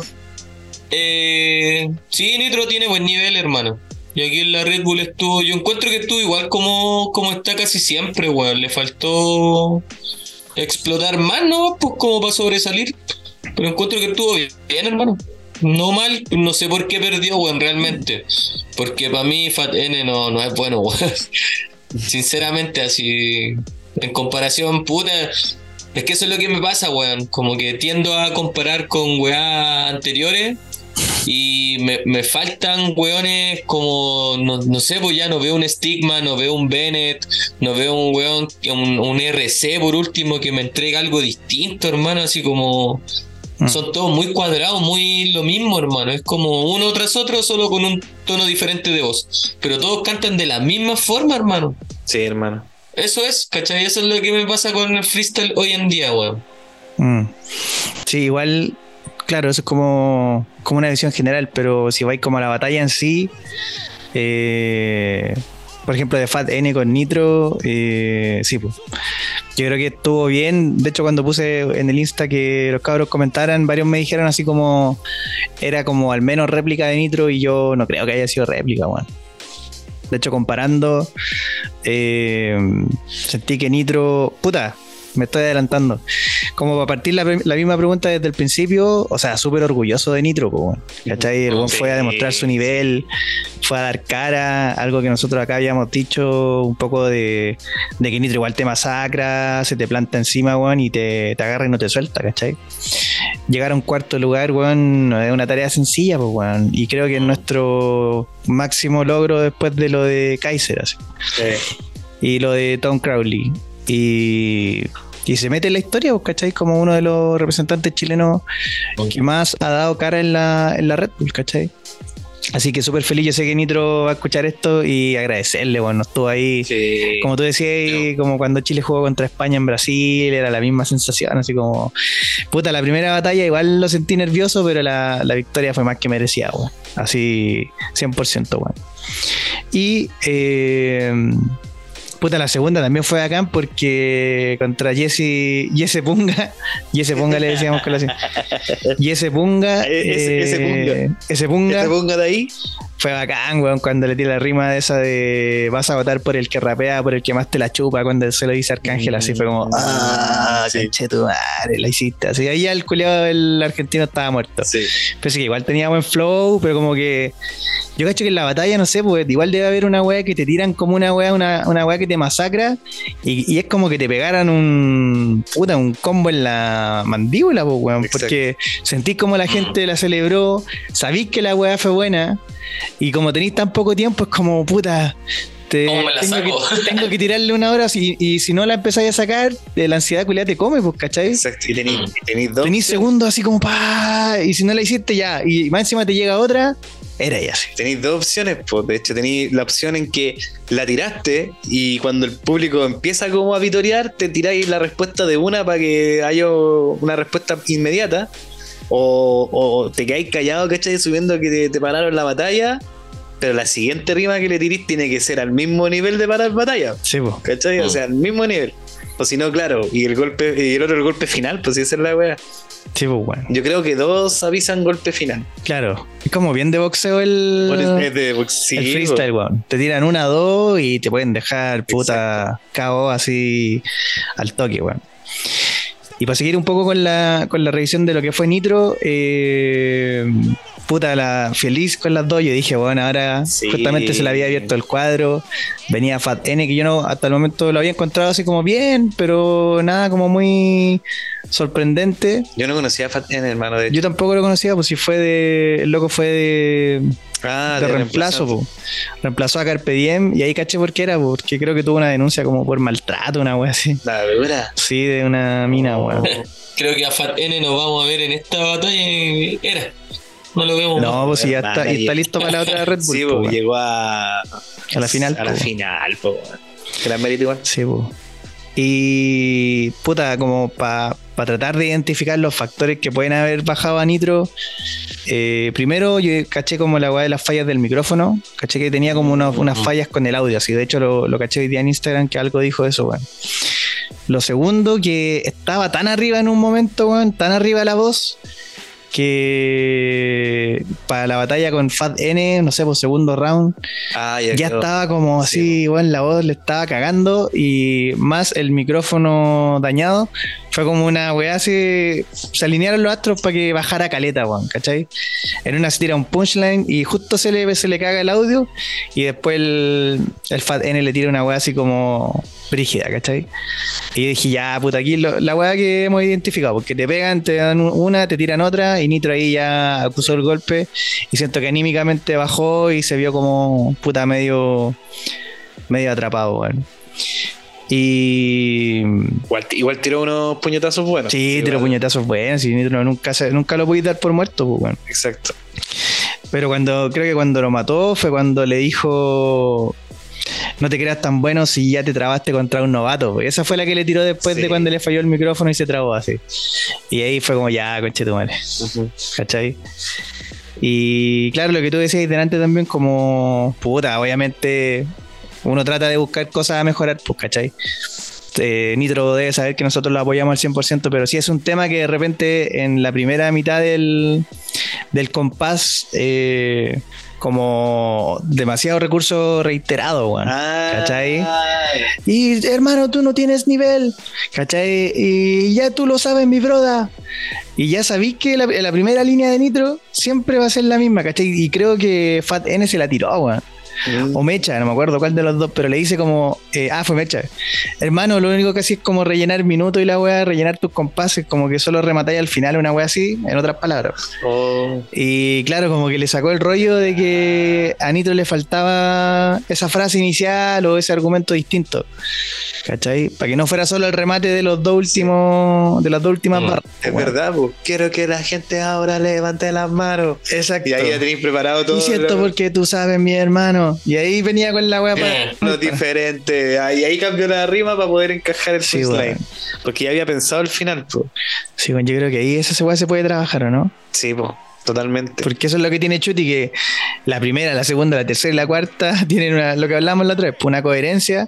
Eh, sí, Nitro tiene buen nivel, hermano. Y aquí en la Red Bull estuvo. Yo encuentro que estuvo igual como, como está casi siempre, weón. Le faltó explotar más, ¿no? Pues como para sobresalir. Pero encuentro que estuvo bien, hermano. No mal, no sé por qué perdió, weón, realmente. Porque para mí Fat N no, no es bueno, weón. Sinceramente, así. En comparación, puta. Es que eso es lo que me pasa, weón. Como que tiendo a comparar con weá anteriores. Y me, me faltan weones como, no, no sé, pues ya no veo un Stigma, no veo un Bennett, no veo un weón, un, un RC por último que me entrega algo distinto, hermano, así como...
Mm.
Son todos muy cuadrados, muy lo mismo, hermano. Es como uno tras otro, solo con un tono diferente de voz. Pero todos cantan de la misma forma, hermano.
Sí, hermano.
Eso es, ¿cachai? Eso es lo que me pasa con el freestyle hoy en día, weón.
Mm. Sí, igual, claro, eso es como, como una visión general, pero si vais como a la batalla en sí, eh, por ejemplo, de Fat N con Nitro, eh, sí, pues. Yo creo que estuvo bien. De hecho, cuando puse en el Insta que los cabros comentaran, varios me dijeron así como era como al menos réplica de Nitro y yo no creo que haya sido réplica, weón. De hecho, comparando, eh, sentí que Nitro, puta, me estoy adelantando. Como para partir la, la misma pregunta desde el principio, o sea, súper orgulloso de Nitro, weón. ¿cachai? El weón fue a demostrar su nivel, fue a dar cara, algo que nosotros acá habíamos dicho, un poco de, de que Nitro igual te masacra, se te planta encima, weón, y te, te agarra y no te suelta, ¿cachai? Llegar a un cuarto lugar, weón, no es una tarea sencilla, pues, weón. Y creo que es nuestro máximo logro después de lo de Kaiser, así y lo de Tom Crowley. Y, y se mete en la historia, pues, ¿cachai? Como uno de los representantes chilenos que más ha dado cara en la, en la Red Bull, ¿cachai? Así que súper feliz, yo sé que Nitro va a escuchar esto y agradecerle, bueno, estuvo ahí,
Sí.
como tú decías, como cuando Chile jugó contra España en Brasil, era la misma sensación, así como, puta, la primera batalla igual lo sentí nervioso, pero la, la victoria fue más que merecida, weón. Así, 100%, weón. Y, eh, puta, la segunda también fue bacán porque contra Jesse, Jesse Punga, Jesse Punga le decíamos con la Jesse Punga,
Ese- ese Punga.
eh, ese Punga
Que te ponga de ahí.
Fue bacán, weón, cuando le tira la rima de esa de vas a votar por el que rapea, por el que más te la chupa, cuando se lo dice Arcángel, así fue como, ah,
sí.
tu madre, la hiciste. Así ahí ya el culiado del argentino estaba muerto.
Sí.
Pero sí que igual tenía buen flow, pero como que yo cacho que en la batalla, no sé, pues igual debe haber una weá que te tiran como una weá, una, una weá que te masacra y, y es como que te pegaran un puta, un combo en la mandíbula, pues weón,
Exacto.
porque sentís como la gente la celebró, sabís que la weá fue buena y como tenéis tan poco tiempo es como puta. te-
¿Cómo me la
tengo,
saco?
que, tengo que tirarle una hora si- y si no la empezáis a sacar, de la ansiedad culiada te come, pues, ¿cachai?
Exacto. Y tenéis tenéis dos.
Tenís segundos así como pa y si no la hiciste ya, y más encima te llega otra, era ya así.
Tenéis dos opciones, pues de hecho tenéis la opción en que la tiraste y cuando el público empieza como a vitorear, te tiráis la respuesta de una para que haya una respuesta inmediata. O, o te quedáis callado, ¿cachai? Subiendo que te, te pararon la batalla. Pero la siguiente rima que le tirís tiene que ser al mismo nivel de parar batalla.
Sí, pues.
¿Cachai? O
Mm.
sea, al mismo nivel. O si no, claro, y el golpe, y el otro el golpe final, pues si esa es la wea.
Sí, pues bueno.
Yo creo que dos avisan golpe final.
Claro. Es como bien de boxeo el,
es de box- sí,
el freestyle, weón. Te tiran una, dos y te pueden dejar puta KO así al toque, weón. Y para seguir un poco con la, con la revisión de lo que fue Nitro, eh, puta, la feliz con las dos. Yo dije, bueno, ahora
Sí.
justamente se le había abierto el cuadro. Venía Fat N, que yo no hasta el momento lo había encontrado así como bien, pero nada como muy sorprendente.
Yo no conocía a Fat N, hermano. De hecho.
Yo tampoco lo conocía, pues si fue de. El loco fue de.
Ah,
de reemplazo, po. reemplazó a Carpe Diem y ahí caché por qué era, po, porque creo que tuvo una denuncia como por maltrato, una wea así.
La verdura.
Sí, de una mina, weón.
Creo que a Fat N nos vamos a ver en esta batalla. y Era. No lo vemos.
No, pues si ya está, y está listo para la otra Red Bull.
Sí,
po,
po,
weón.
llegó a.
A la final,
A la
po.
final, po. la mérito igual.
Sí, po. Y puta, como para tratar de identificar los factores que pueden haber bajado a Nitro. eh, primero, yo caché como la weá de las fallas del micrófono. Caché que tenía como unos- unas fallas con el audio. Así, de hecho, lo, lo caché hoy día en Instagram que algo dijo eso, weón. Lo segundo, que estaba tan arriba en un momento, weón, tan arriba la voz, que para la batalla con Fat N, no sé, por segundo round,
Ah,
ya estaba como así, bueno, la voz le estaba cagando y más el micrófono dañado. Fue como una weá así. Se alinearon los astros para que bajara caleta, weón, ¿cachai? En una se tira un punchline y justo se le, se le caga el audio y después el, el Fat N le tira una weá así como brígida, ¿cachai? Y dije, ya, puta, aquí lo- la weá que hemos identificado, porque te pegan, te dan una, te tiran otra y Nitro ahí ya acusó el golpe y siento que anímicamente bajó y se vio como puta medio medio atrapado, weón. Y
Igual, igual tiró unos puñetazos buenos.
sí, tiró puñetazos buenos y nunca, nunca lo pudiste dar por muerto, pues.
Exacto.
Pero cuando creo que cuando lo mató fue cuando le dijo no te creas tan bueno si ya te trabaste contra un novato. Esa fue la que le tiró después
Sí.
de cuando le falló el micrófono y se trabó así. Y ahí fue como ya, conche tu madre. ¿Cachai? Y claro, lo que tú decías delante también, como puta, obviamente uno trata de buscar cosas a mejorar, pues, ¿cachai? Eh, Nitro debe saber que nosotros lo apoyamos al 100%, pero sí es un tema que de repente en la primera mitad del, del compás, eh, como demasiado recurso reiterado.
Ah,
¿Cachai? Y hermano, tú no tienes nivel, ¿cachai? Y ya tú lo sabes, mi broda. Y ya sabéis que la, la primera línea de Nitro siempre va a ser la misma, ¿cachai? Y creo que Fat N se la tiró, weón.
Mm.
O Mecha, no me acuerdo cuál de los dos, pero le dice como, eh, ah, fue Mecha. Hermano, lo único que hacía es como rellenar minutos y la weá, rellenar tus compases, como que solo rematáis al final una weá así, en otras palabras.
Oh,
Y claro, como que le sacó el rollo de que a Nitro le faltaba esa frase inicial o ese argumento distinto. ¿Cachai? Para que no fuera solo el remate de los dos últimos, de las dos últimas
Mm,
barras.
es
Bueno,
verdad, pues. Quiero que la gente ahora levante las manos.
Exacto.
Y ahí ya tenéis preparado todo.
Y siento
lo-
porque tú sabes, mi hermano. Y ahí venía con la weá para.
Eh,
lo diferente. Ahí, ahí cambió la rima para poder encajar el
Sí.
Porque ya había pensado el final, pues.
Sí, bueno, yo creo que ahí esa weá se puede trabajar, ¿o no?
Sí, pues. Totalmente.
Porque eso es lo que tiene Chuti, que la primera, la segunda, la tercera y la cuarta tienen una- lo que hablamos la otra vez, pues, una coherencia.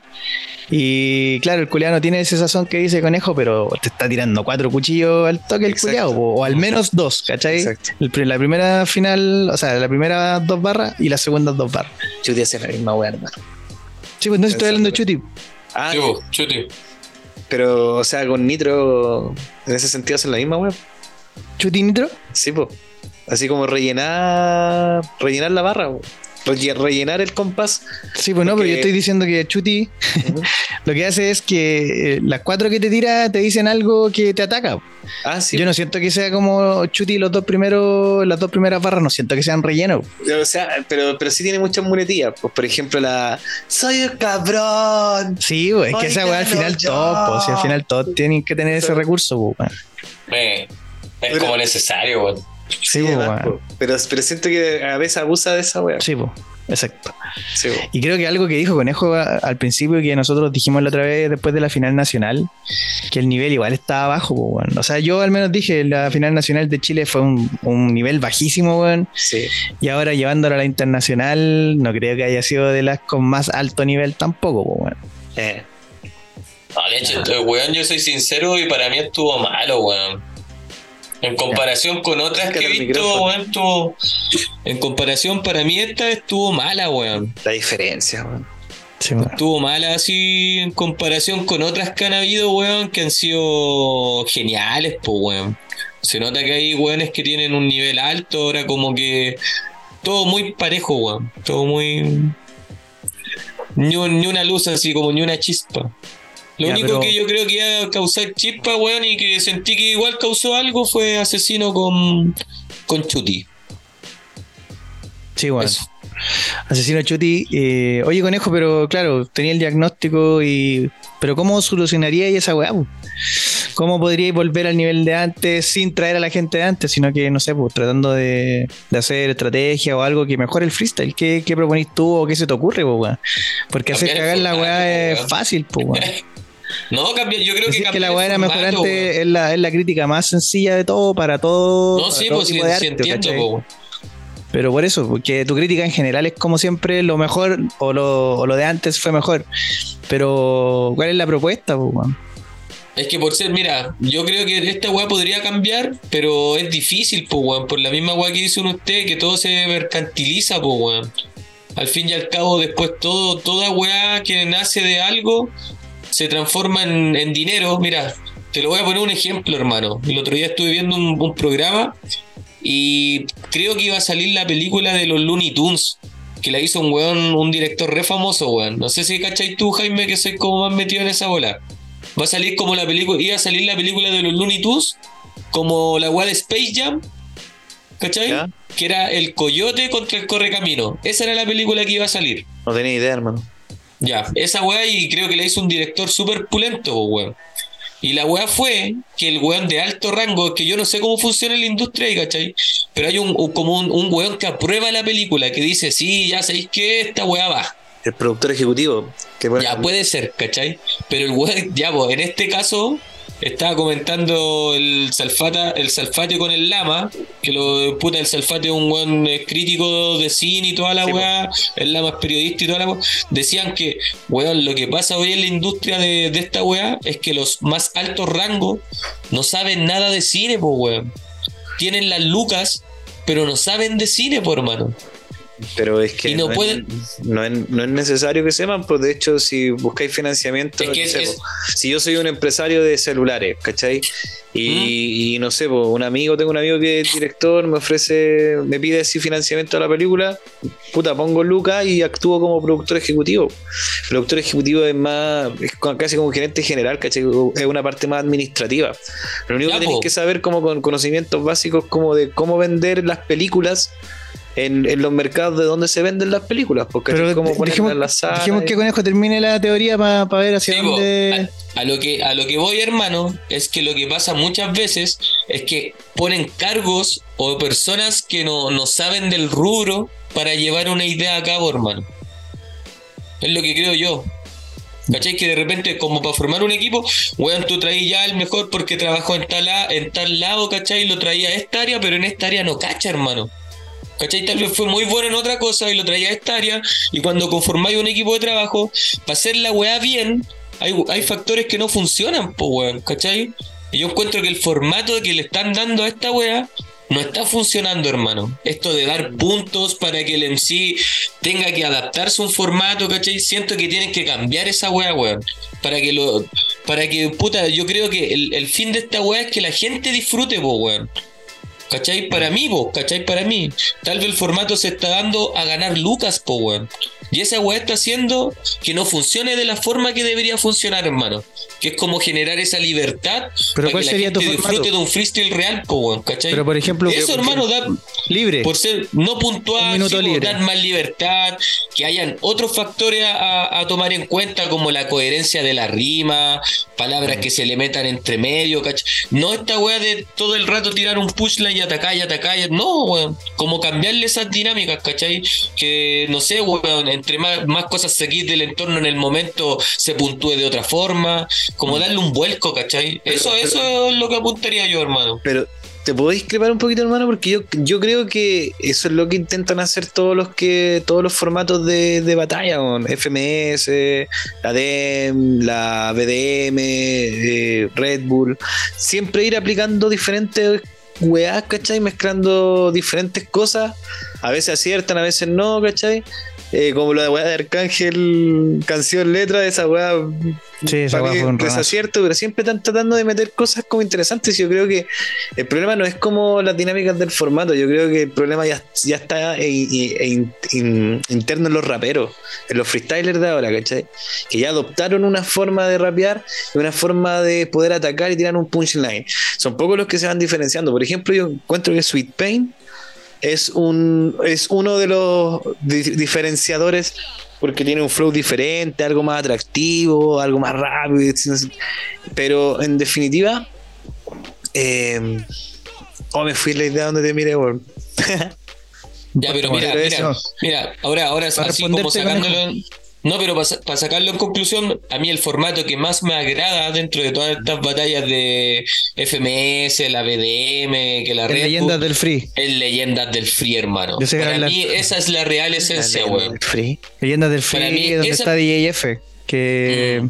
Y claro, el culiado no tiene ese sazón que dice conejo, pero te está tirando cuatro cuchillos al toque el culiado, o al menos dos, ¿cachai?
Exacto.
El la primera final, o sea, la primera dos barras y las segundas dos barras.
Chuti hace la misma weá, hermano.
Sí, pues no estoy hablando de Chuti.
Ah,
sí, po, chuti.
pero, o sea, con Nitro, en ese sentido hacen la misma weá.
Chuti Nitro.
Sí, pues. Así como rellenar. Rellenar la barra, rellenar el compás.
Sí, pues no, pero
Porque-
yo estoy diciendo que Chuti lo que hace es que eh, las cuatro que te tira te dicen algo que te ataca.
Ah, sí.
Yo no siento que sea como Chuti los dos primeros, las dos primeras barras, no siento que sean relleno.
O sea, pero, pero sí tiene muchas muletillas. Pues, por ejemplo, la. Soy el cabrón.
Sí, pues, es que esa weá al final
yo.
todos, pues, si al final todos tienen que tener ese recurso, pues.
Eh, es
Pero-
como necesario, weón.
Sí,
además, po. pero, pero siento que a veces abusa de esa wea.
Sí, exacto.
Sí, po.
Y creo que algo que dijo Conejo a- al principio, que nosotros dijimos la otra vez después de la final nacional, que el nivel igual estaba bajo, weón. O sea, yo al menos dije, la final nacional de Chile fue un, un nivel bajísimo, weón.
Sí.
Y ahora llevándolo a la internacional, no creo que haya sido de las con más alto nivel tampoco, weón.
Eh.
No, de hecho, eh, weón, yo soy sincero y para mí estuvo malo, weón. En comparación con otras que he visto, weón, estuvo. En comparación, para mí esta estuvo mala, weón.
La diferencia, weón.
Sí, weón.
Estuvo mala así en comparación con otras que han habido, weón, que han sido geniales, pues, weón. Se nota que hay weones que tienen un nivel alto, ahora como que todo muy parejo, weón. Todo muy... Ni, un- ni una luz así, como ni una chispa. Lo
Ya,
único
pero-
que yo creo que iba a causar chispa, weón, y que sentí que igual causó algo fue asesino con, con Chuti.
Sí, bueno.
Eso.
Asesino Chuti. eh, oye, conejo, pero claro, tenía el diagnóstico y. Pero ¿cómo solucionaría esa weá? ¿Cómo podríais volver al nivel de antes sin traer a la gente de antes, sino que, no sé, pues tratando de, de hacer estrategia o algo que mejore el freestyle? ¿Qué, qué proponís tú o qué se te ocurre, pues, weón? Porque hacer cagar la weá es
weón.
fácil, pues, weón.
No, cambiar, yo creo
Decir
que
que la weá era mejorante es la, es la crítica más sencilla de todo para todo.
No,
para
sí,
todo
pues sí,
tipo de
sí
arte,
entiendo,
¿cachai?
po, weón.
Pero por eso, porque tu crítica en general es como siempre lo mejor o lo, o lo de antes fue mejor. Pero, ¿cuál es la propuesta? po, weón?
Es que por ser, mira, yo creo que esta weá podría cambiar, pero es difícil, pues, weón. Por la misma weá que dice usted, que todo se mercantiliza, pues, weón. Al fin y al cabo, después todo, toda weá que nace de algo se transforma en, en dinero. Mira, te lo voy a poner un ejemplo, hermano. El otro día estuve viendo un, un programa y creo que iba a salir la película de los Looney Tunes. Que la hizo un weón, un director re famoso, weón. No sé si cachai tú, Jaime, que soy como más metido en esa bola. Va a salir como la película, iba a salir la película de los Looney Tunes, como la weá de Space Jam, ¿cachai?
Ya.
Que era el coyote contra el correcamino. Esa era la película que iba a salir.
No tenía idea, hermano.
Ya, esa weá y creo que la hizo un director súper pulento, po, weón. Y la weá fue que el weón de alto rango, que yo no sé cómo funciona la industria ahí, ¿cachai? Pero hay un, un- como un, un weón que aprueba la película, que dice, sí, ya sabéis que esta weá va.
El productor ejecutivo. Que
Ya puede ser, ¿cachai? Pero el weón, ya, pues, en este caso, estaba comentando el Salfata, el Salfate con el Lama, que lo puta, el Salfate es un eh, crítico de cine y toda la
Sí,
weá, el Lama es periodista y toda la weá. Decían que, weón, lo que pasa hoy en la industria de, de esta weá es que los más altos rangos no saben nada de cine, pues weón. Tienen las lucas, pero no saben de cine, por hermano.
Pero es que
no
no,
pueden-
es, no, es, no es necesario que sepan, pues de hecho, si buscáis financiamiento,
Es que
sé,
es-
po, si yo soy un empresario de celulares, ¿cachai? Y, y no sé, pues un amigo, tengo un amigo que es director, me ofrece, me pide así financiamiento a la película, puta, pongo Lucas y actúo como productor ejecutivo. Productor ejecutivo es más, es casi como gerente general, ¿cachai? Es una parte más administrativa. Lo único
Ya,
que tenéis que saber como con conocimientos básicos como de cómo vender las películas en, en los mercados de donde se venden las películas, porque
Pero
en las salas.
dejemos que Conejo termine la teoría para ver hacia
Sí,
dónde.
a, a lo que, a lo que voy, hermano, es que lo que pasa muchas veces es que ponen cargos o personas que no, no saben del rubro para llevar una idea a cabo, hermano. Es lo que creo yo. ¿Cachai? Que de repente, como para formar un equipo, weón, tú traí ya el mejor porque trabajó en tal, en tal lado, ¿cachai? Lo traía a esta área, pero en esta área no cacha, hermano. ¿Cachai? Tal vez fue muy bueno en otra cosa y lo traía a esta área. Y cuando conformáis un equipo de trabajo, para hacer la weá bien, hay, hay factores que no funcionan, po weón, ¿cachai? Y yo encuentro que el formato que le están dando a esta weá no está funcionando, hermano. Esto de dar puntos para que el MC tenga que adaptarse a un formato, ¿cachai? Siento que tienen que cambiar esa weá, weón. Para que lo. Para que, puta, yo creo que el, el fin de esta weá es que la gente disfrute, po, weón. ¿Cachai? Para mí, po, ¿cachai? Para mí. Tal vez el formato se está dando a ganar lucas, po, weón. Y esa weá está haciendo que no funcione de la forma que debería funcionar, hermano. Que es como generar esa libertad
Pero
para
¿cuál
que la
sería tu
gente disfrute de un freestyle real, po, weón, ¿cachai?
Pero por ejemplo,
Eso, hermano, da,
libre.
por ser no
Un
puntual, dar más libertad, que hayan otros factores a, a tomar en cuenta, como la coherencia de la rima, palabras que se le metan entre medio, ¿cachai? No esta weá de todo el rato tirar un pushline y atacar y atacar, y- no, weón. Como cambiarle esas dinámicas, ¿cachai? Que, no sé, weón, entre más, más cosas se quite del entorno en el momento, se puntúe de otra forma, como darle un vuelco, ¿cachai? Eso, eso es lo que apuntaría yo, hermano.
Pero te puedo discrepar un poquito, hermano, porque yo, yo creo que eso es lo que intentan hacer todos los que todos los formatos de, de batalla, con FMS, la DEM, la BDM, eh, Red Bull, siempre ir aplicando diferentes weás, ¿cachai? Mezclando diferentes cosas, a veces aciertan, a veces no, ¿cachai? Eh, como la weá de Arcángel, canción, letra, esa weá
Sí, esa weá fue un
desacierto, pero siempre están tratando de meter cosas como interesantes. Yo creo que el problema no es como las dinámicas del formato, yo creo que el problema ya, ya está e- e- e in- interno en los raperos, en los freestylers de ahora, ¿cachai? Que ya adoptaron una forma de rapear y una forma de poder atacar y tirar un punchline. Son pocos los que se van diferenciando. Por ejemplo, yo encuentro que Sweet Pain es un es uno de los di- diferenciadores porque tiene un flow diferente, algo más atractivo, algo más rápido, pero en definitiva, eh, oh, me fui la idea donde te mire, weón.
Ya, pero mira, mira, ahora, ahora así como sacándolo. No, pero para sacarlo en conclusión, a mí el formato que más me agrada dentro de todas estas batallas de FMS, la BDM, que la Red
leyendas del free.
es Leyendas del Free, hermano.
Yo sé que
Para mí esa es la real esencia, weón.
Free.
Leyendas del
Para
free,
mí
donde
esa-
está DJF. Que
Mm.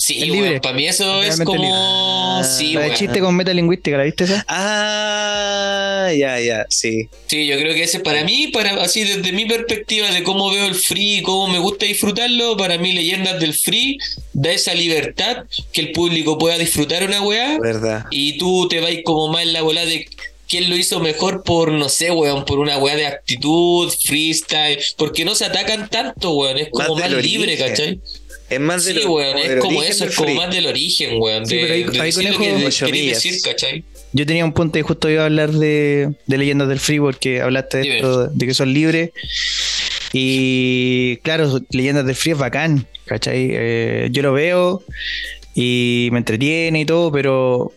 Sí,
es libre.
weón, para mí eso es como... Sí,
la de chiste con metalingüística, ¿la viste esa?
Ah, ya, ya, sí.
Sí, yo creo que ese para mí, para así desde mi perspectiva de cómo veo el free y cómo me gusta disfrutarlo, para mí Leyendas del Free da esa libertad que el público pueda disfrutar una weá
Verdad.
y tú te vas como más en la bola de quién lo hizo mejor por, no sé, weón, por una weá de actitud, freestyle, porque no se atacan tanto, weón, es como
Más
libre,
origen.
¿cachai?
Es más
Sí,
de lo-
weón,
como
es
del
como
origen
eso, es como más del origen, weón,
Sí,
de,
pero ahí-
de
ahí,
decir
Conejo,
que ¿cachai?
Yo tenía un punto y justo iba a hablar de, de leyendas del free porque hablaste de esto, de que son libres. Y claro, leyendas del free es bacán, ¿cachai? Eh, yo lo veo y me entretiene y todo, pero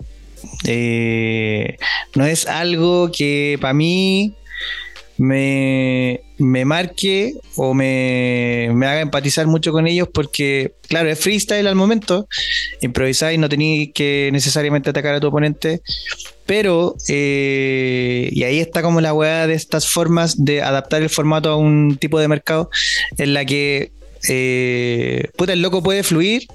eh, no es algo que para mí me, me marque o me, haga empatizar mucho con ellos porque, claro, es freestyle al momento, improvisáis, no tenéis que necesariamente atacar a tu oponente, pero, eh, y ahí está como la weá de estas formas de adaptar el formato a un tipo de mercado en la que, eh, puta, el loco puede fluir.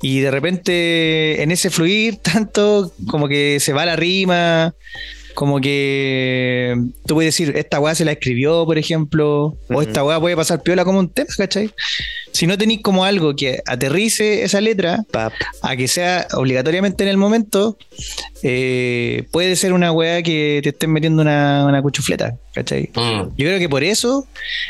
Y de repente en ese fluir tanto como que se va la rima como que tú puedes decir, esta weá se la escribió, por ejemplo, o esta weá puede pasar piola como un tema, ¿cachai? Si no tenéis como algo que aterrice esa letra
Pap.
a que sea obligatoriamente en el momento, eh, puede ser una weá que te estén metiendo una, una cuchufleta, ¿cachai?
Mm.
Yo creo que por eso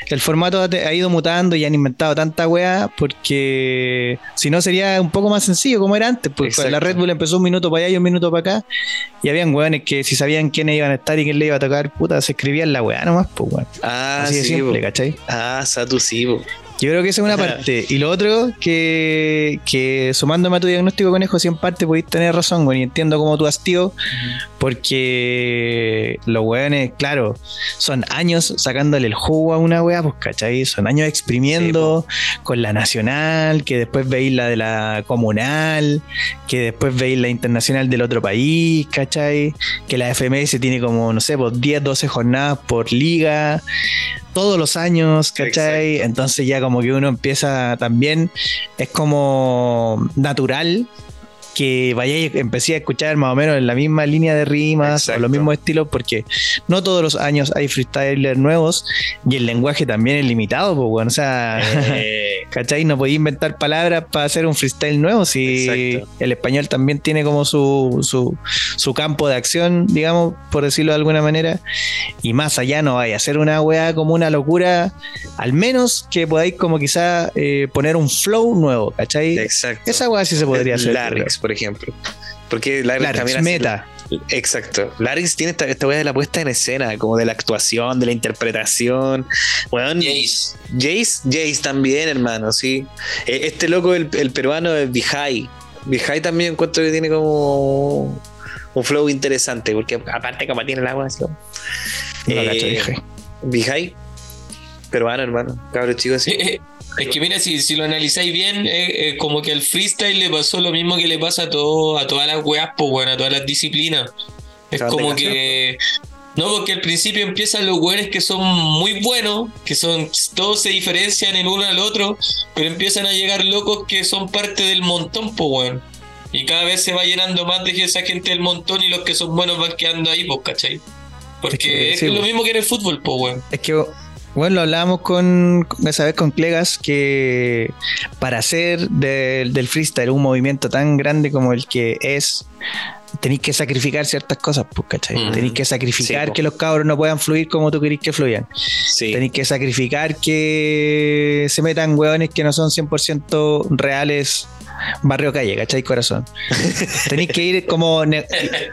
el formato ha, ido mutando y han inventado tanta weá, porque si no sería un poco más sencillo como era antes. Pues
Exacto.
la Red Bull empezó un minuto para allá y un minuto para acá, y habían weones que si sabían quiénes iban a estar y quién le iba a tocar, puta, se escribían la weá nomás, pues weón.
Ah,
Así de
sí,
simple,
po.
¿cachai?
Ah, Satu sí.
Yo creo que esa es una parte. Y lo otro, que, que sumándome a tu diagnóstico, conejo, sí en parte podéis tener razón, güey. Y entiendo cómo tú hastío, porque los weones, claro, son años sacándole el jugo a una wea, pues, ¿cachai? Son años exprimiendo con la nacional, que después veis la de la comunal, que después veis la internacional del otro país, ¿cachai? Que la FMS tiene como, no sé, pues 10, 12 jornadas por liga todos los años, ¿cachai? Entonces ya como que uno empieza también, es como natural que vayáis, empecé a escuchar más o menos en la misma línea de rimas
Exacto.
o los mismos estilos, porque no todos los años hay freestylers nuevos y el lenguaje también es limitado, pues bueno, o sea,
Eh,
¿cachai? No podéis inventar palabras para hacer un freestyle nuevo, si
Exacto.
el español también tiene como su, su, su campo de acción, digamos, por decirlo de alguna manera, y más allá no vaya a ser una weá como una locura, al menos que podáis como quizá eh, poner un flow nuevo, ¿cachai?
exacto.
Esa weá sí se podría hacer.
Larix, por ejemplo. Porque Larix
Claro,
también
es
hace-
meta.
Exacto. Larix tiene esta, esta weá de la puesta en escena, como de la actuación, de la interpretación. Weón,
Jace.
Jace, Jace también, hermano, sí. Eh, Este loco, el, el peruano es Vijay. Vijay también encuentro que tiene como un flow interesante, porque aparte como tiene el agua, así como-
No
Eh. Vijay, peruano, hermano, cabro chico así.
Es que mira, si, si lo analizáis bien, eh, eh, como que al freestyle le pasó lo mismo que le pasa a todo, a todas las weas, pues bueno, a todas las disciplinas. Es
¿A dónde
como que. No, porque al principio empiezan los weones que son muy buenos, que son. Todos se diferencian el uno al otro, pero empiezan a llegar locos que son parte del montón, pues weón. Y cada vez se va llenando más de esa gente del montón y los que son buenos van quedando ahí, pues, ¿cachai? Porque
Es que,
es
sí,
lo
pues.
mismo que en el fútbol, pues weón.
Es que, bueno, lo hablábamos con, esa vez con Clegas, que para hacer del, del freestyle un movimiento tan grande como el que es, tenéis que sacrificar ciertas cosas, pues, ¿cachai?
Mm.
Tenéis que sacrificar
Sí,
que los cabros no puedan fluir como tú querís que fluyan.
Sí.
Tenéis que sacrificar que se metan hueones que no son 100% reales barrio calle, ¿cachai? Corazón. Tenéis que ir como...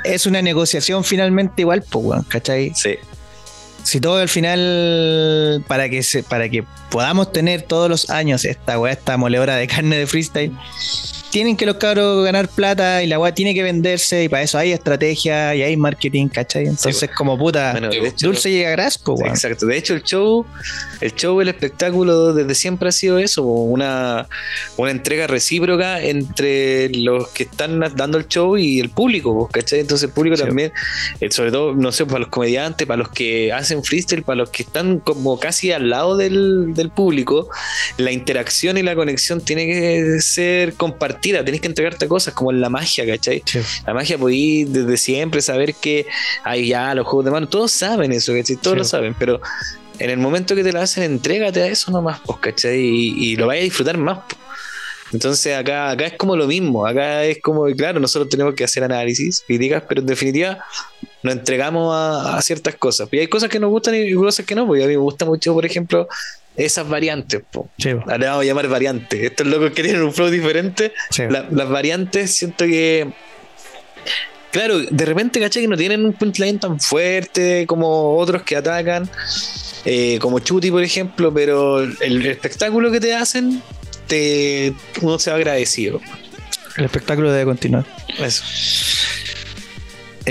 es una negociación finalmente igual, pues, ¿cachai?
Sí.
Si todo al final para que se, para que podamos tener todos los años esta weá, esta moledora de carne de freestyle, tienen que los cabros ganar plata y la weá tiene que venderse y para eso hay estrategia y hay marketing, ¿cachai? Entonces como puta,
Bueno, de hecho,
dulce llega gras, po, weón.
Exacto. De hecho, el show, el show, el espectáculo desde siempre ha sido eso, una, una entrega recíproca entre los que están dando el show y el público, ¿cachai? Entonces el público
Sí.
también, eh, sobre todo, no sé, para los comediantes, para los que hacen freestyle, para los que están como casi al lado del, del público, la interacción y la conexión tiene que ser compartida, tenés que entregarte cosas como en la magia, ¿cachai?
Sí.
La magia podí desde siempre saber que hay ya los juegos de mano, todos saben eso, ¿cachai? Todos
Sí.
lo saben, pero en el momento que te la hacen, entrégate a eso nomás, pues, ¿cachai? Y, y lo vayas a disfrutar más. pues. Entonces acá, acá es como lo mismo, acá es como, claro, nosotros tenemos que hacer análisis, críticas, pero en definitiva nos entregamos a, a ciertas cosas. Y hay cosas que nos gustan y cosas que no, porque a mí me gusta mucho, por ejemplo, esas variantes. po.
Sí, po.
Ahora vamos a llamar variantes. Estos locos que tienen un flow diferente,
Sí.
la- las variantes siento que claro de repente caché que no tienen un punchline tan fuerte como otros que atacan eh, como Chuti por ejemplo pero el espectáculo que te hacen te uno se va agradecido
El espectáculo debe continuar.
eso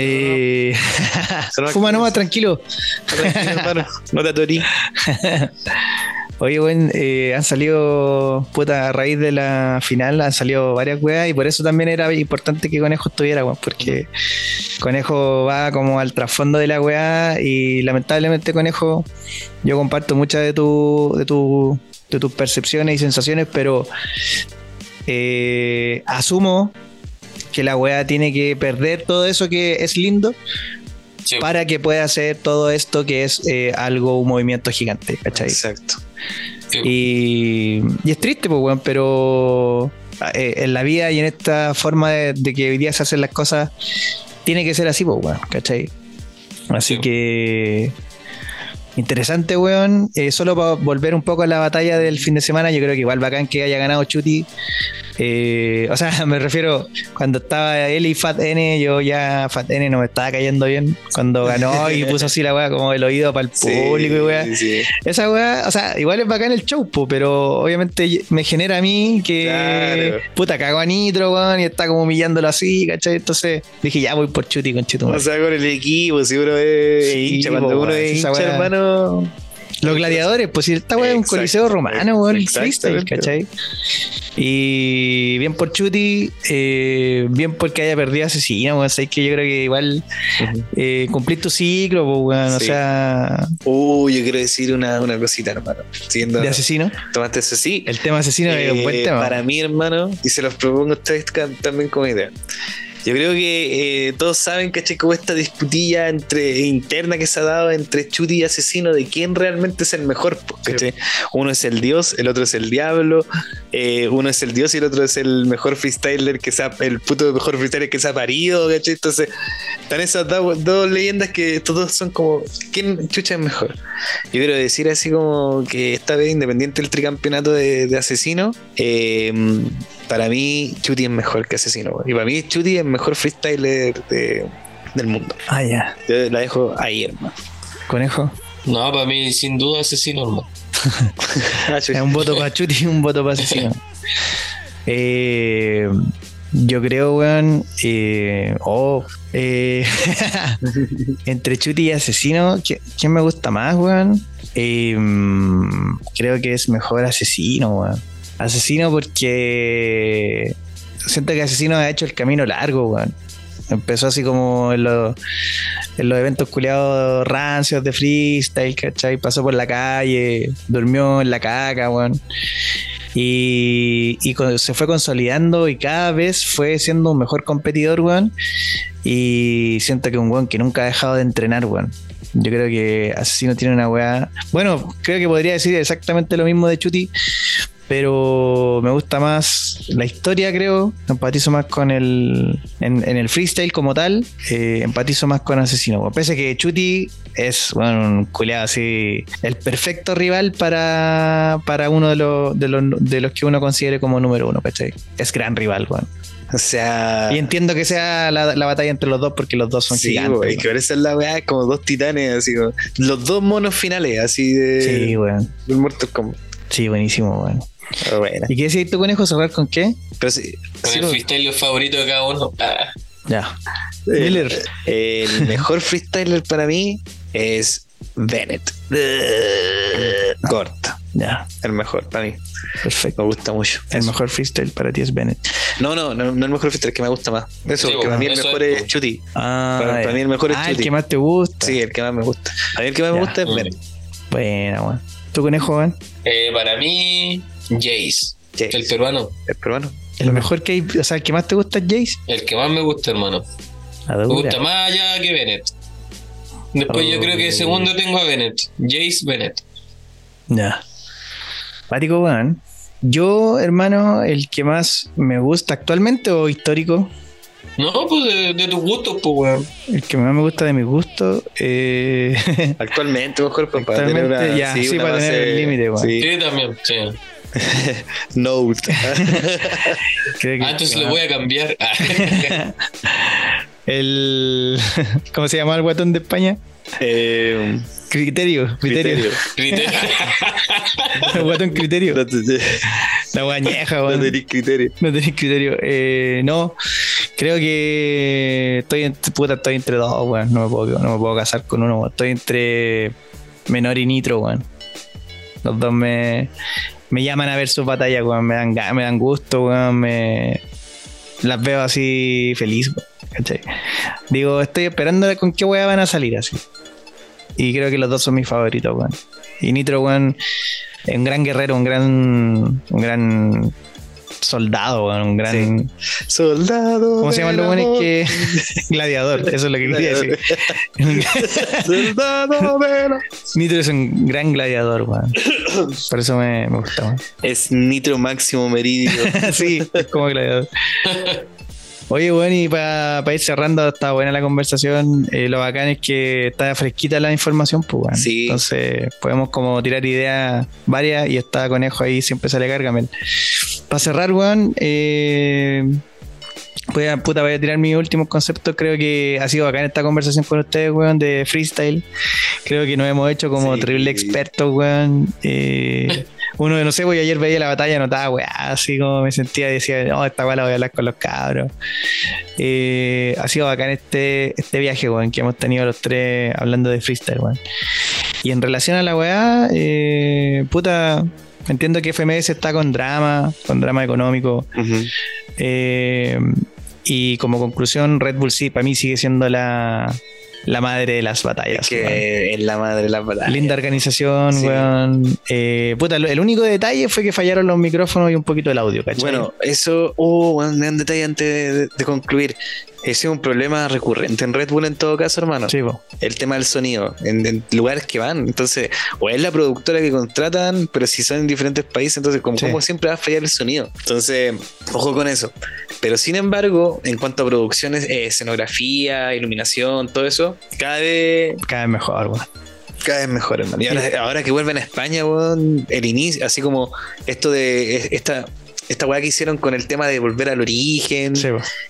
Eh, fuma nomás, tranquilo.
Tranquilo, hermano, no te atorí
Oye, bueno, eh, han salido, puta, a raíz de la final, han salido varias weas y por eso también era importante que Conejo estuviera, weón, porque Conejo va como al trasfondo de la wea y lamentablemente, Conejo, yo comparto muchas de, tu, de, tu, de tus percepciones y sensaciones, pero eh, asumo que la wea tiene que perder todo eso que es lindo
Sí.
para que pueda hacer todo esto que es eh, algo, un movimiento gigante, ¿cachai?
Exacto.
Sí.
Y, y es triste, pues, weón, pero eh, en la vida y en esta forma de, de que hoy día se hacen las cosas, tiene que ser así, pues, weón, ¿cachai? Así
Sí.
que. Interesante, weón. Eh, solo para volver un poco a la batalla del fin de semana, yo creo que igual bacán que haya ganado Chuti. Eh, o sea, me refiero, cuando estaba él y Fat N, yo ya Fat N no me estaba cayendo bien. Cuando ganó y puso así la weá como el oído para el público y weá.
Sí.
Esa weá, o sea, igual es bacán el show, po, pero obviamente me genera a mí que
Claro.
puta cagó a Nitro, weón, y está como humillándolo así, ¿cachai? Entonces dije, ya voy por Chuti con Chuti.
O sea, con el equipo, si uno es
Sí,
hincha,
po,
cuando uno es hincha,
weá.
hermano.
Los gladiadores, pues si esta weá es un coliseo romano, weón, el freestyle. ¿cachai? Y bien por Chuti, eh, bien porque haya perdido a Asesino, weón. Sabes que yo creo que igual eh, cumplir tu ciclo, pues, weón. O sea,
Uh, yo quiero decir una, una cosita, hermano. Siguiendo,
de Asesino.
tomaste eso sí.
El tema Asesino es un buen
Eh,
tema.
Para mí, hermano, y se los propongo a ustedes también como idea. Yo creo que eh, todos saben, ¿cachai? Como esta disputilla entre, interna que se ha dado entre Chuti y Asesino de quién realmente es el mejor. Uno es el dios, el otro es el diablo, eh, uno es el dios y el otro es el mejor freestyler que se ha, el puto mejor freestyler que se ha parido, ¿cachai? Entonces, están esas do- dos leyendas que todos son como, ¿quién chucha es mejor? Yo quiero decir así como que esta vez, independiente del tricampeonato de, de asesino, eh, para mí Chuti es mejor que asesino. Y para mí Chuti es el mejor freestyler de- del mundo.
Ah, ya.
Yo la dejo ahí, hermano.
Conejo.
No, para mí, sin duda, asesino, hermano.
Es un voto para Chuti y un voto para Asesino. Eh, yo creo, weón. Eh, oh, eh, entre Chuti y Asesino, ¿qui- ¿quién me gusta más, weón? Eh, creo que es mejor Asesino, weón. Asesino porque siento que Asesino ha hecho el camino largo, weón. Empezó así como en los, en los eventos culiados rancios de freestyle, ¿cachai? Pasó por la calle, durmió en la caca, weón. Y, se fue consolidando y cada vez fue siendo un mejor competidor, weón. Y siento que un weón que nunca ha dejado de entrenar, weón. Yo creo que Asesino tiene una weá. Bueno, creo que podría decir exactamente lo mismo de Chuti, pero me gusta más la historia, creo. Empatizo más con el. En, en el freestyle como tal, eh, empatizo más con Asesino. Pese a que Chuti es bueno, un culeado así. El perfecto rival para, para uno de los, de, los, de los que uno considere como número uno, ¿cachai? Es gran rival, weón.
O sea.
Y entiendo que sea la, la batalla entre los dos porque los dos son
Sí,
gigantes.
que parece la weá como dos titanes, así como. Los dos monos finales, así de.
Sí, weón.
del Mortal Kombat.
Sí, buenísimo, weón.
Pero bueno.
¿Y qué decís tu conejo? ¿Jugar con qué?
Pero sí,
Con
sí,
el
no-
freestyle favorito de cada uno. Ah,
Ya.
Eh,
Miller.
El mejor freestyler para mí es Bennett. Corta.
Ya.
El mejor para mí.
Perfecto.
Me gusta mucho.
El
Eso.
mejor freestyle para ti es Bennett.
No, no, no, no el mejor freestyler que me gusta más. Eso,
Sí,
que para mí el mejor
es.
es Chuti.
Ah,
Para- mí el mejor es
Ah, el
Chuti.
que más te gusta.
Sí, el que más me gusta. A mí el que más me gusta es. Bennett.
Buena, weón. ¿Tu conejo, weón?
eh, para mí, Jace,
Jace.
el peruano.
El peruano.
El mejor que hay, o sea, el que más te gusta es Jace.
El que más me gusta, hermano.
La
Me gusta más allá que Bennett. Después yo creo que
Oh.
segundo tengo a Bennett. Jace Bennett.
Ya. Pático, weón. Yo, hermano, el que más me gusta actualmente o histórico,
No, pues de, de tus gustos, pues, weón.
el que más me gusta de mi gusto, eh,
Actualmente mejor pues, para tener una,
ya, sí,
una
para tener el límite, weón.
sí.
Sí, también, sí.
Note.
creo que-
Antes lo voy a cambiar. Ah.
el, ¿cómo se llama el guatón de España?
eh,
Criterio, criterio.
criterio.
Criterio.
El guatón criterio.
No, te-
La guañeja,
no
weón.
tenés criterio.
No tenés criterio. Eh, no, creo que estoy, en, puta, estoy entre dos, weón. No me, puedo, no me puedo casar con uno, weón. Estoy entre Menor y Nitro, weón. Los dos me, me llaman a ver sus batallas, weón. Me dan, me dan gusto, weón. Me, las veo así feliz, weón. ¿cachai? Digo, estoy esperando con qué weá van a salir así. Y creo que los dos son mis favoritos, weón. Y Nitro, weón, es un gran guerrero, un gran. Un gran soldado, weón, un gran.
Soldado.
¿Cómo se llaman los buenos que. Gladiador, eso es lo que quería decir.
Soldado del amor.
Nitro es un gran gladiador, weón. Por eso me, me gusta, weón.
Es Nitro Máximo Meridio.
sí, es como gladiador. Oye, bueno, y para ir cerrando, está buena la conversación. Eh, lo bacán es que está fresquita la información, pues, weón.
Sí.
Entonces, podemos como tirar ideas varias y está Conejo ahí, siempre sale Gargamel. Para cerrar, weón, eh, voy a, puta, voy a tirar mis últimos conceptos. Creo que ha sido bacán esta conversación con ustedes, weón, de freestyle. Creo que nos hemos hecho como
Sí.
terrible expertos, weón. Eh, uno, no sé, pues yo ayer veía la batalla, notaba, weá, así como me sentía, decía, no, esta weá la voy a hablar con los cabros. Eh, ha sido bacán este, este viaje, weón, que hemos tenido los tres hablando de freestyle, weón. Y en relación a la weá, eh, puta, entiendo que FMS está con drama, con drama económico. Eh, y como conclusión, Red Bull sí, para mí sigue siendo la, la madre de las batallas.
que es la madre de las batallas.
Linda organización,
Sí.
weón. Eh, puta, el único detalle fue que fallaron los micrófonos y un poquito el audio, ¿cachai?
Bueno, eso, oh, un gran detalle antes de, de concluir. Ese es un problema recurrente en Red Bull en todo caso, hermano.
sí, po.
El tema del sonido, en, en lugares que van. Entonces, o es la productora que contratan, pero si son en diferentes países, entonces, como,
Sí.
como siempre va a fallar el sonido. Entonces, ojo con eso. Pero sin embargo, en cuanto a producciones, eh, escenografía, iluminación, todo eso, cada vez
cada vez mejor, weón.
cada vez mejor, hermano. Y ahora, ahora que vuelven a España, weón, el inicio, así como esto de es- esta, esta weá que hicieron con el tema de volver al origen,
Sí,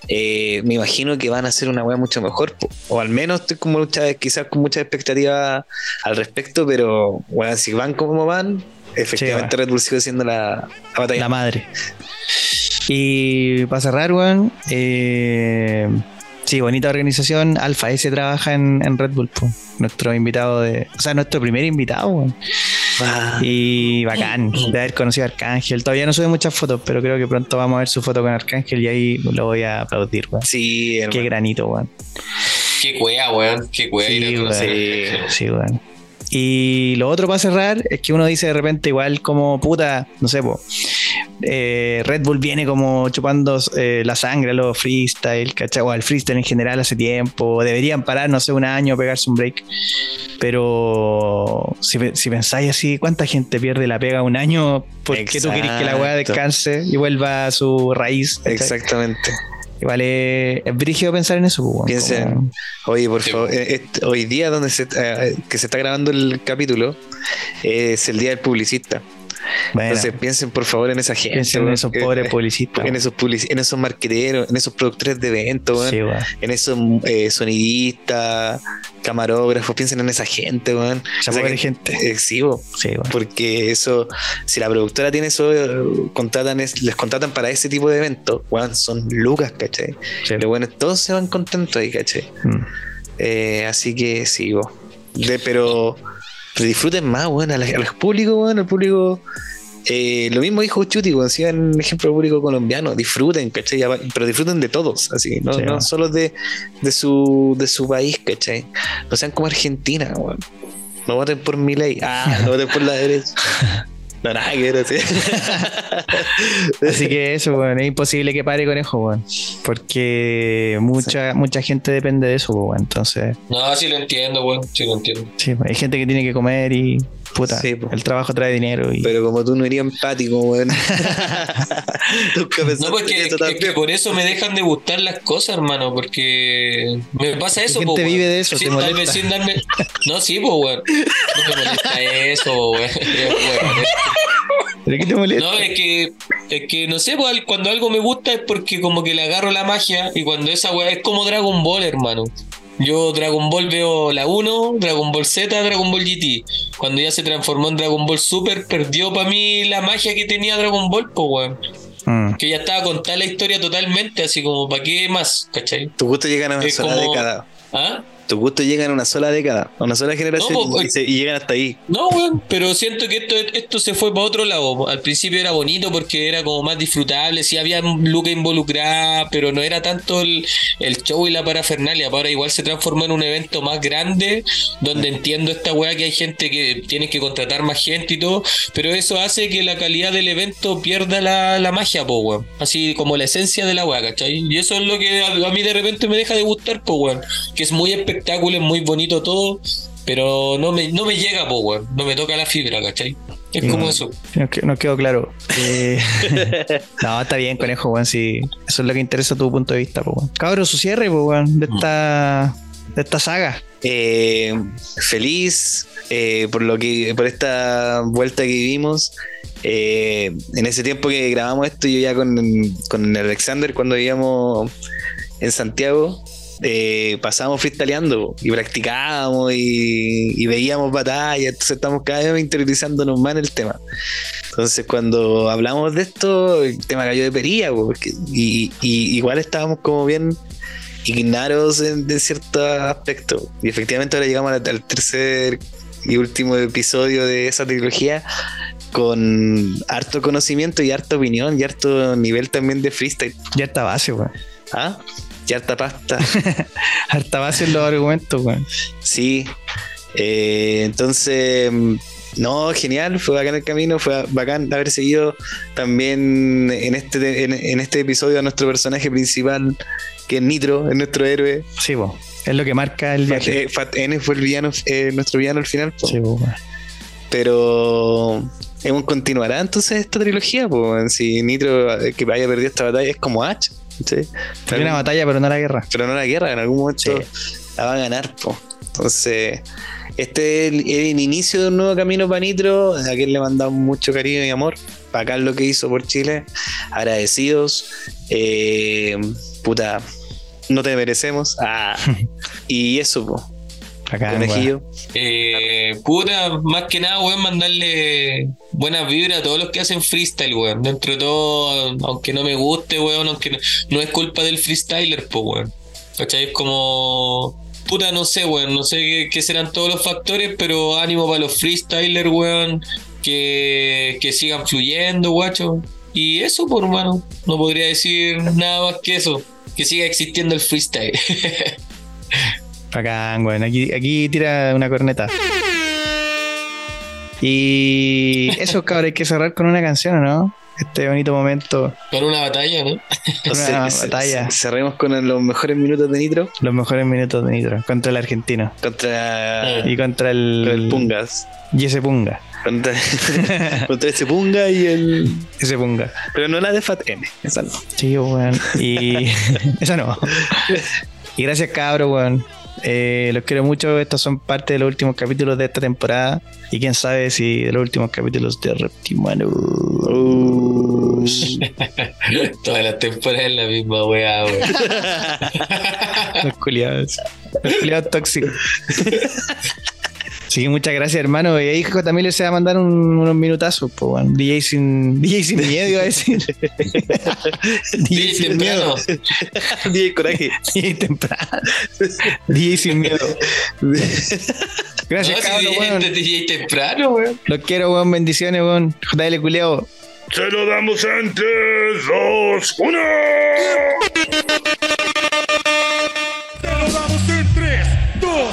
eh, me imagino que van a hacer una weá mucho mejor. po. O al menos estoy con mucha, quizás con mucha expectativa al respecto, pero weón, si van como van, efectivamente Red Bull sigue siendo la, la batalla.
La madre. Y para cerrar, weón, eh, sí, bonita organización. Alfa S trabaja en, en Red Bull, po. nuestro invitado de. O sea, nuestro primer invitado, weón.
Ah,
Y bacán de haber conocido a Arcángel. Todavía no sube muchas fotos, pero creo que pronto vamos a ver su foto con Arcángel y ahí lo voy a aplaudir, weón.
sí,
Qué
hermano.
granito, weón.
Qué cuea, weón. Qué cuea.
Sí, weón. Sí, weón. Y lo otro para cerrar es que uno dice de repente, igual como puta, no sé, po, eh, Red Bull viene como chupando eh, la sangre a los freestyle, ¿cachai? O al freestyle en general hace tiempo. Deberían parar, no sé, un año, pegarse un break. Pero si, si pensáis así, ¿cuánta gente pierde la pega un año? Porque tú querés que la weá
Exacto.
descanse y vuelva a su raíz. ¿cachai?
Exactamente.
Igual es, brígido pensar en eso, pues,
Piensen,
como-
oye, por
Sí.
favor, eh, este- hoy día donde se, eh, que se está grabando el capítulo es el día del publicista.
Bueno,
Entonces piensen por favor en esa gente.
piensen en esos pobres publicistas.
en esos en esos marqueteros, en esos productores de eventos,
Sí,
en esos eh, sonidistas, camarógrafos, piensen en esa gente, weón.
Esa pobre
gente-
gente.
eh, sí, weón.
Sí.
Porque eso, si la productora tiene eso, contratan es- les contratan para ese tipo de eventos, weón, son lucas, ¿cachai?
Sí.
Los buenos todos se van contentos ahí, ¿cachai?
Mm.
Eh, así que sí, bo. De- pero, pero disfruten más, bueno, a, la- a los públicos, bueno, el público. eh, lo mismo dijo Chuti, cuando hacía un ejemplo público colombiano, disfruten, ¿cachai? Pero disfruten de todos, así, no,
Sí,
no
bueno.
solo de, de, su, de su país, ¿cachai? No sean como Argentina, weón. No voten por mi ley. Ah, no voten por la derecha. No, nada que ver así.
Así que eso, weón, es imposible que pare conejo, weón. Porque mucha, mucha gente depende de eso, weón. Entonces,
No, sí lo entiendo, weón. Sí lo entiendo.
sí, hay gente que tiene que comer y puta,
Sí, po.
el trabajo trae dinero y
Pero como tú no eres empático, weón.
No, pues que,
en eso
es que por eso me dejan de gustar las cosas, hermano, porque me pasa eso, po, weón.
vive de eso, te
sin darme... No, sí, pues, weón. No me molesta eso, weón.
¿Pero qué te molesta?
No, es que, es que no sé, pues, cuando algo me gusta es porque como que le agarro la magia y cuando esa weá es como Dragon Ball, hermano. Yo Dragon Ball veo la 1, Dragon Ball Z, Dragon Ball GT. Cuando ya se transformó en Dragon Ball Super, perdió para mí la magia que tenía Dragon Ball, pues, weón.
Mm.
Que ya estaba contada la historia totalmente, así como, ¿para qué más? ¿Cachai?
Tus gustos llegan a una
Es
sola
como-
década.
¿Ah?
Tus gustos llegan a una sola década, a una sola generación
No, pues,
y, se- y llegan hasta ahí.
No, weón, pero siento que esto, esto se fue para otro lado. Al principio era bonito porque era como más disfrutable, sí había Luca involucrada, pero no era tanto el, el show y la parafernalia. Ahora igual se transformó en un evento más grande, donde entiendo esta weá que hay gente que tiene que contratar más gente y todo, pero eso hace que la calidad del evento pierda la, la magia, po, weón. Así como la esencia de la weá, ¿cachai? Y eso es lo que a, a mí de repente me deja de gustar, po, weón. Que es muy espectacular, es muy bonito todo, pero no me, no me llega, po, weón. No me toca la fibra, ¿cachai? Es como eso.
Que- nos quedó claro. Eh, no, está bien, conejo, weón. Si eso es lo que interesa tu punto de vista, pues, weón. Cabro, su cierre, pues, weón, de esta, de esta saga.
Eh, feliz eh, por lo que por esta vuelta que vivimos. Eh, en ese tiempo que grabamos esto, yo ya con, con Alexander, cuando vivíamos en Santiago, eh, pasábamos freestyleando y practicábamos y, y veíamos batallas, entonces estamos cada vez interiorizándonos más en el tema. Entonces, cuando hablamos de esto, el tema cayó de perilla, po, porque- y, y igual estábamos como bien ignaros en, en cierto aspecto. Y efectivamente ahora llegamos al, al tercer y último episodio de esa trilogía con harto conocimiento y harta opinión y harto nivel también de freestyle.
Ya está base, weón.
¿Ah? Y harta pasta.
Harta base en los argumentos, weón.
Sí. Eh, entonces, no, genial, fue bacán el camino, fue bacán haber seguido también en este, en, en este episodio a nuestro personaje principal, que es Nitro, es nuestro héroe.
Sí, po. Es lo que marca el
Fat,
viaje.
eh, Fat N fue el villano, eh, nuestro villano al final. po.
Sí, po.
Pero continuará entonces esta trilogía, pues si Nitro que haya perdido esta batalla es como H, ¿sí?
Fue una batalla, pero no la guerra.
pero no la guerra, en algún momento la va a ganar, po. Entonces, este es el, el inicio de un nuevo camino para Nitro, a quien le mandamos mucho cariño y amor. Acá lo que hizo por Chile, agradecidos. Eh, puta, no te merecemos. Ah, y eso, po.
Acá.
Conejillo.
Eh, puta, más que nada, weón, mandarle buenas vibras a todos los que hacen freestyle, weón. Dentro de todo, aunque no me guste, weón, aunque no, no es culpa del freestyler, pues, weón. ¿Cachai? Es como. Puta, no sé, weón. No sé qué, qué serán todos los factores, pero ánimo para los freestylers, weón. Que, que sigan fluyendo, guacho. Y eso, por hermano. No podría decir nada más que eso. Que siga existiendo el freestyle.
Bacán, weón. Aquí, aquí tira una corneta. Y eso, cabrón, hay que cerrar con una canción, ¿o ¿no? Este bonito momento.
Para una batalla, ¿no?
Entonces,
Una batalla.
ce- cerremos con los mejores minutos de Nitro
Los mejores minutos de Nitro. Contra el argentino.
contra
Y contra el.
el Pungas.
Y ese Punga.
Contra, contra ese Punga y el.
Ese Punga.
Pero no la de Fat N, esa no.
Sí, weón. Y. Esa no. Y gracias, cabro, weón. Eh, los quiero mucho. Estos son parte de los últimos capítulos de esta temporada. Y quién sabe si de los últimos capítulos de Reptimano.
Uh.
Todas las temporadas es la misma weá.
Los culiados. Los culiados tóxicos. Sí, muchas gracias, hermano. Y ahí Hijo también les va a mandar un- unos minutazos, pues, weón. DJ sin, DJ sin miedo, iba a decir. DJ sin miedo.
DJ Coraje.
DJ temprano. DJ sin miedo. Gracias,
No, si
cabrón, weón.
este DJ temprano, weón.
Los quiero, weón. Bendiciones, weón. JL culiao.
Se lo damos en 3, 2, 1.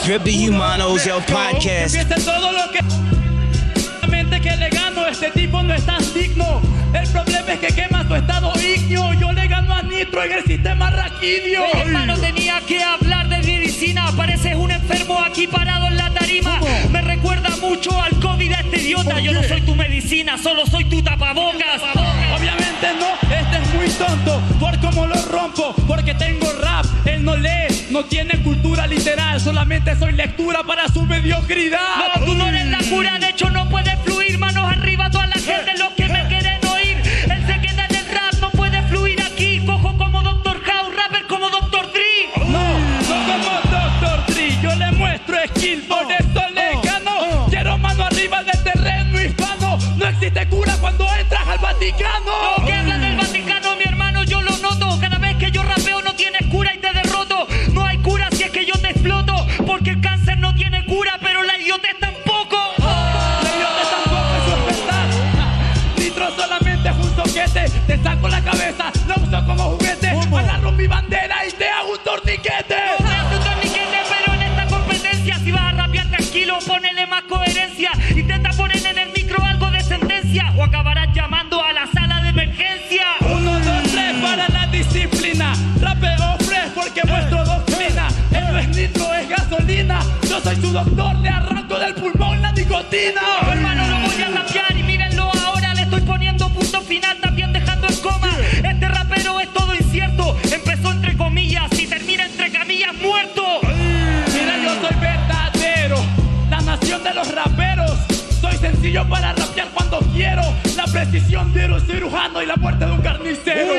2,
Drip the Humanos, el podcast.
Todo lo que le gano, este tipo no es tan digno. El problema es que quema tu estado ignio. Yo le gano a Nitro en el sistema raquidio.
Hermano, tenía que hablar de medicina. Pareces un enfermo aquí parado en la tarima. Me recuerda mucho al COVID a este idiota. Yo no soy tu medicina, solo soy tu tapabocas.
Obviamente no, este es muy tonto por cómo lo rompo, porque tengo rap, él no lee, no tiene cultura literal, solamente soy lectura para su mediocridad.
No, tú no eres la cura, de hecho no puedes fluir. Manos arriba toda la gente, los que me quieren oír. Él se queda en el rap, no puede fluir aquí. Cojo como Doctor House, rapper como Doctor Dre.
No, no como Dr. Dre, yo le muestro skill, por eso le gano. Quiero mano arriba del terreno hispano, no existe cura cuando entras al Vaticano. Como juguete. Agarro mi bandera y te hago un torniquete.
No seas un torniquete, pero en esta competencia si vas a rapear tranquilo, ponele más coherencia. Intenta poner en el micro algo de sentencia o acabarás llamando a la sala de emergencia.
Uno, dos, tres para la disciplina. Rapeo fresh porque muestro doctrina. Esto es nitro, es gasolina. Yo soy su doctor, le arranco del pulmón la nicotina.
Hermano, lo voy a
Sencillo para rapear cuando quiero. La precisión de un cirujano y la muerte de un carnicero.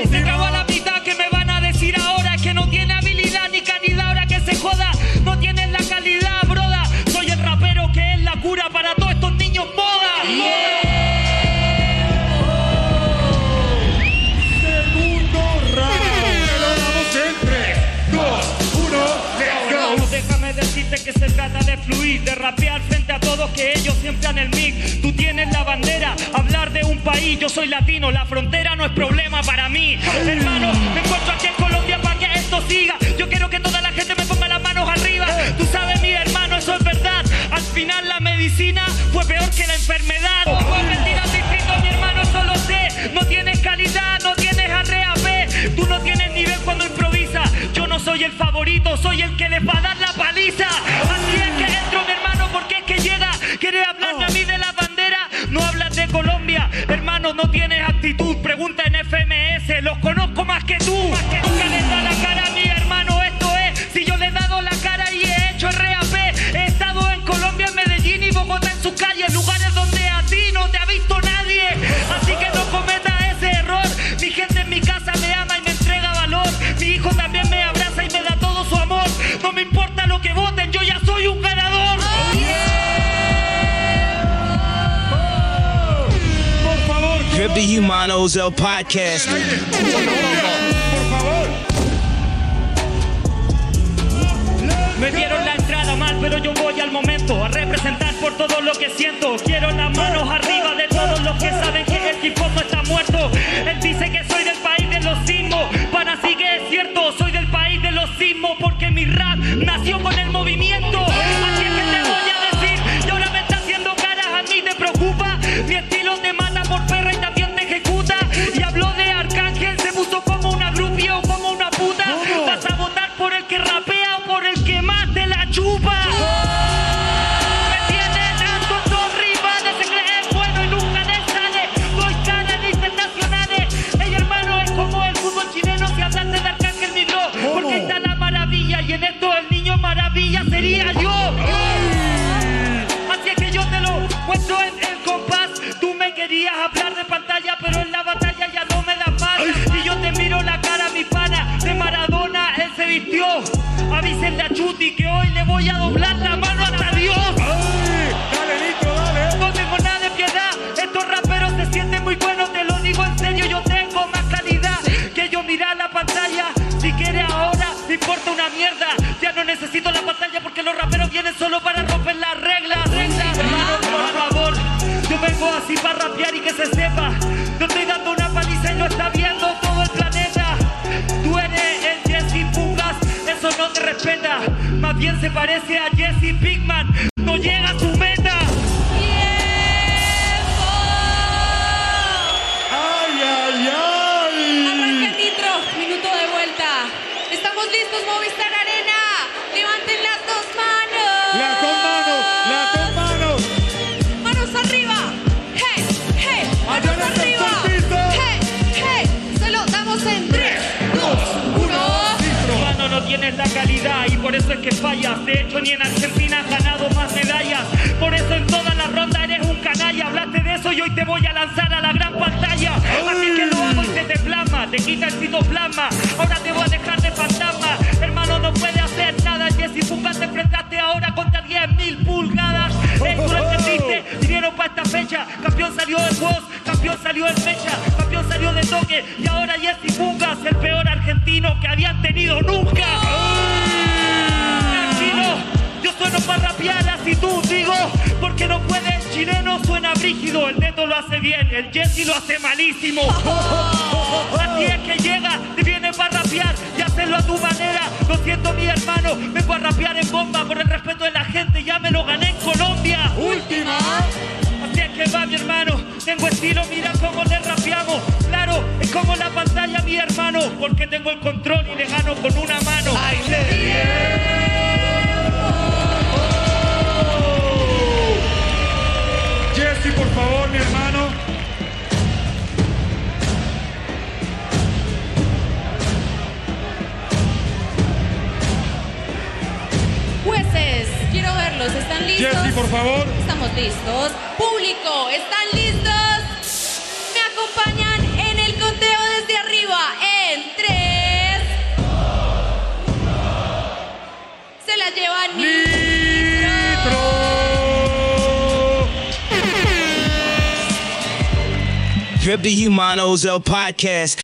Han el mic. Tú tienes la bandera, hablar de un país, yo soy latino, la frontera no es problema para mí. Hermano, me encuentro aquí en Colombia para que esto siga. Yo quiero que toda la gente me ponga las manos arriba. Tú sabes, mi hermano, eso es verdad. Al final la medicina fue peor que la enfermedad. Al distrito, mi hermano, eso lo sé. No tienes calidad, no tienes arrea B. Tú no tienes nivel cuando improvisas. Yo no soy el favorito, soy el que les va a dar la paliza. Así es que entro, mi hermano, porque es que llega. Quiere hablarme Colombia, hermano, no tienes actitud. Pregunta en FMS, los conozco
Podcast.
Me dieron la entrada mal, pero yo voy al momento a representar por todo lo que siento. Quiero las manos arriba de todos los que saben que el hip hop no está muerto. Él dice que soy del país de los sismos. Para sí que es cierto, soy del país de los sismos voy a doblar la mano hasta Dios.
Ay, dale, Nitro, dale.
No tengo nada de piedad, estos raperos se sienten muy buenos, te lo digo en serio, yo tengo más calidad que yo mirar la pantalla. Si quieres ahora, me importa una mierda. Ya no necesito la pantalla porque los raperos vienen solo para romper las reglas. Reglas, hermano, por favor. Yo vengo así para rapear y que se sepa. Bien se parece a Jesse Pigman. No llega a su meta.
Ay, ay, ay.
Arranca el nitro, minuto de vuelta. Estamos listos, Movistar
y por eso es que fallas. De hecho, ni en Argentina has ganado más medallas. Por eso en toda la ronda eres un canalla. Hablaste de eso y hoy te voy a lanzar a la gran pantalla. Así que lo hago y se te plasma, te quita el citoplasma. Ahora te voy a dejar de fantasma. Hermano, no puede hacer nada. Jessy Fuga te enfrentaste ahora contra 10.000 pulgadas. Lo entendiste, vinieron para esta fecha. Campeón salió en voz, campeón salió en fecha, campeón salió de toque. Y ahora Jessy Fugas, el peor argentino que habían tenido nunca. Tranquilo, yo sueno para rapear así tú digo, porque no puede, el chileno suena brígido, el neto lo hace bien, el Jesse lo hace malísimo. Así es que llega y viene para rapear y hacerlo a tu manera. Lo siento, mi hermano, vengo a rapear en bomba por el respeto de la gente. Ya me lo gané en Colombia. Última. Así es que va, mi hermano. Tengo estilo, mira cómo le rapeamos. Claro, es como la pantalla, mi hermano. Porque tengo el control y le gano con una mano.
Jesse, por favor, mi hermano.
Verlos. ¿Están listos?
Jesse, por favor.
Estamos listos. Público, ¿están listos? Me acompañan en el conteo desde arriba. En tres. Se la llevan
Nitro.
Drip the Humanos El Podcast.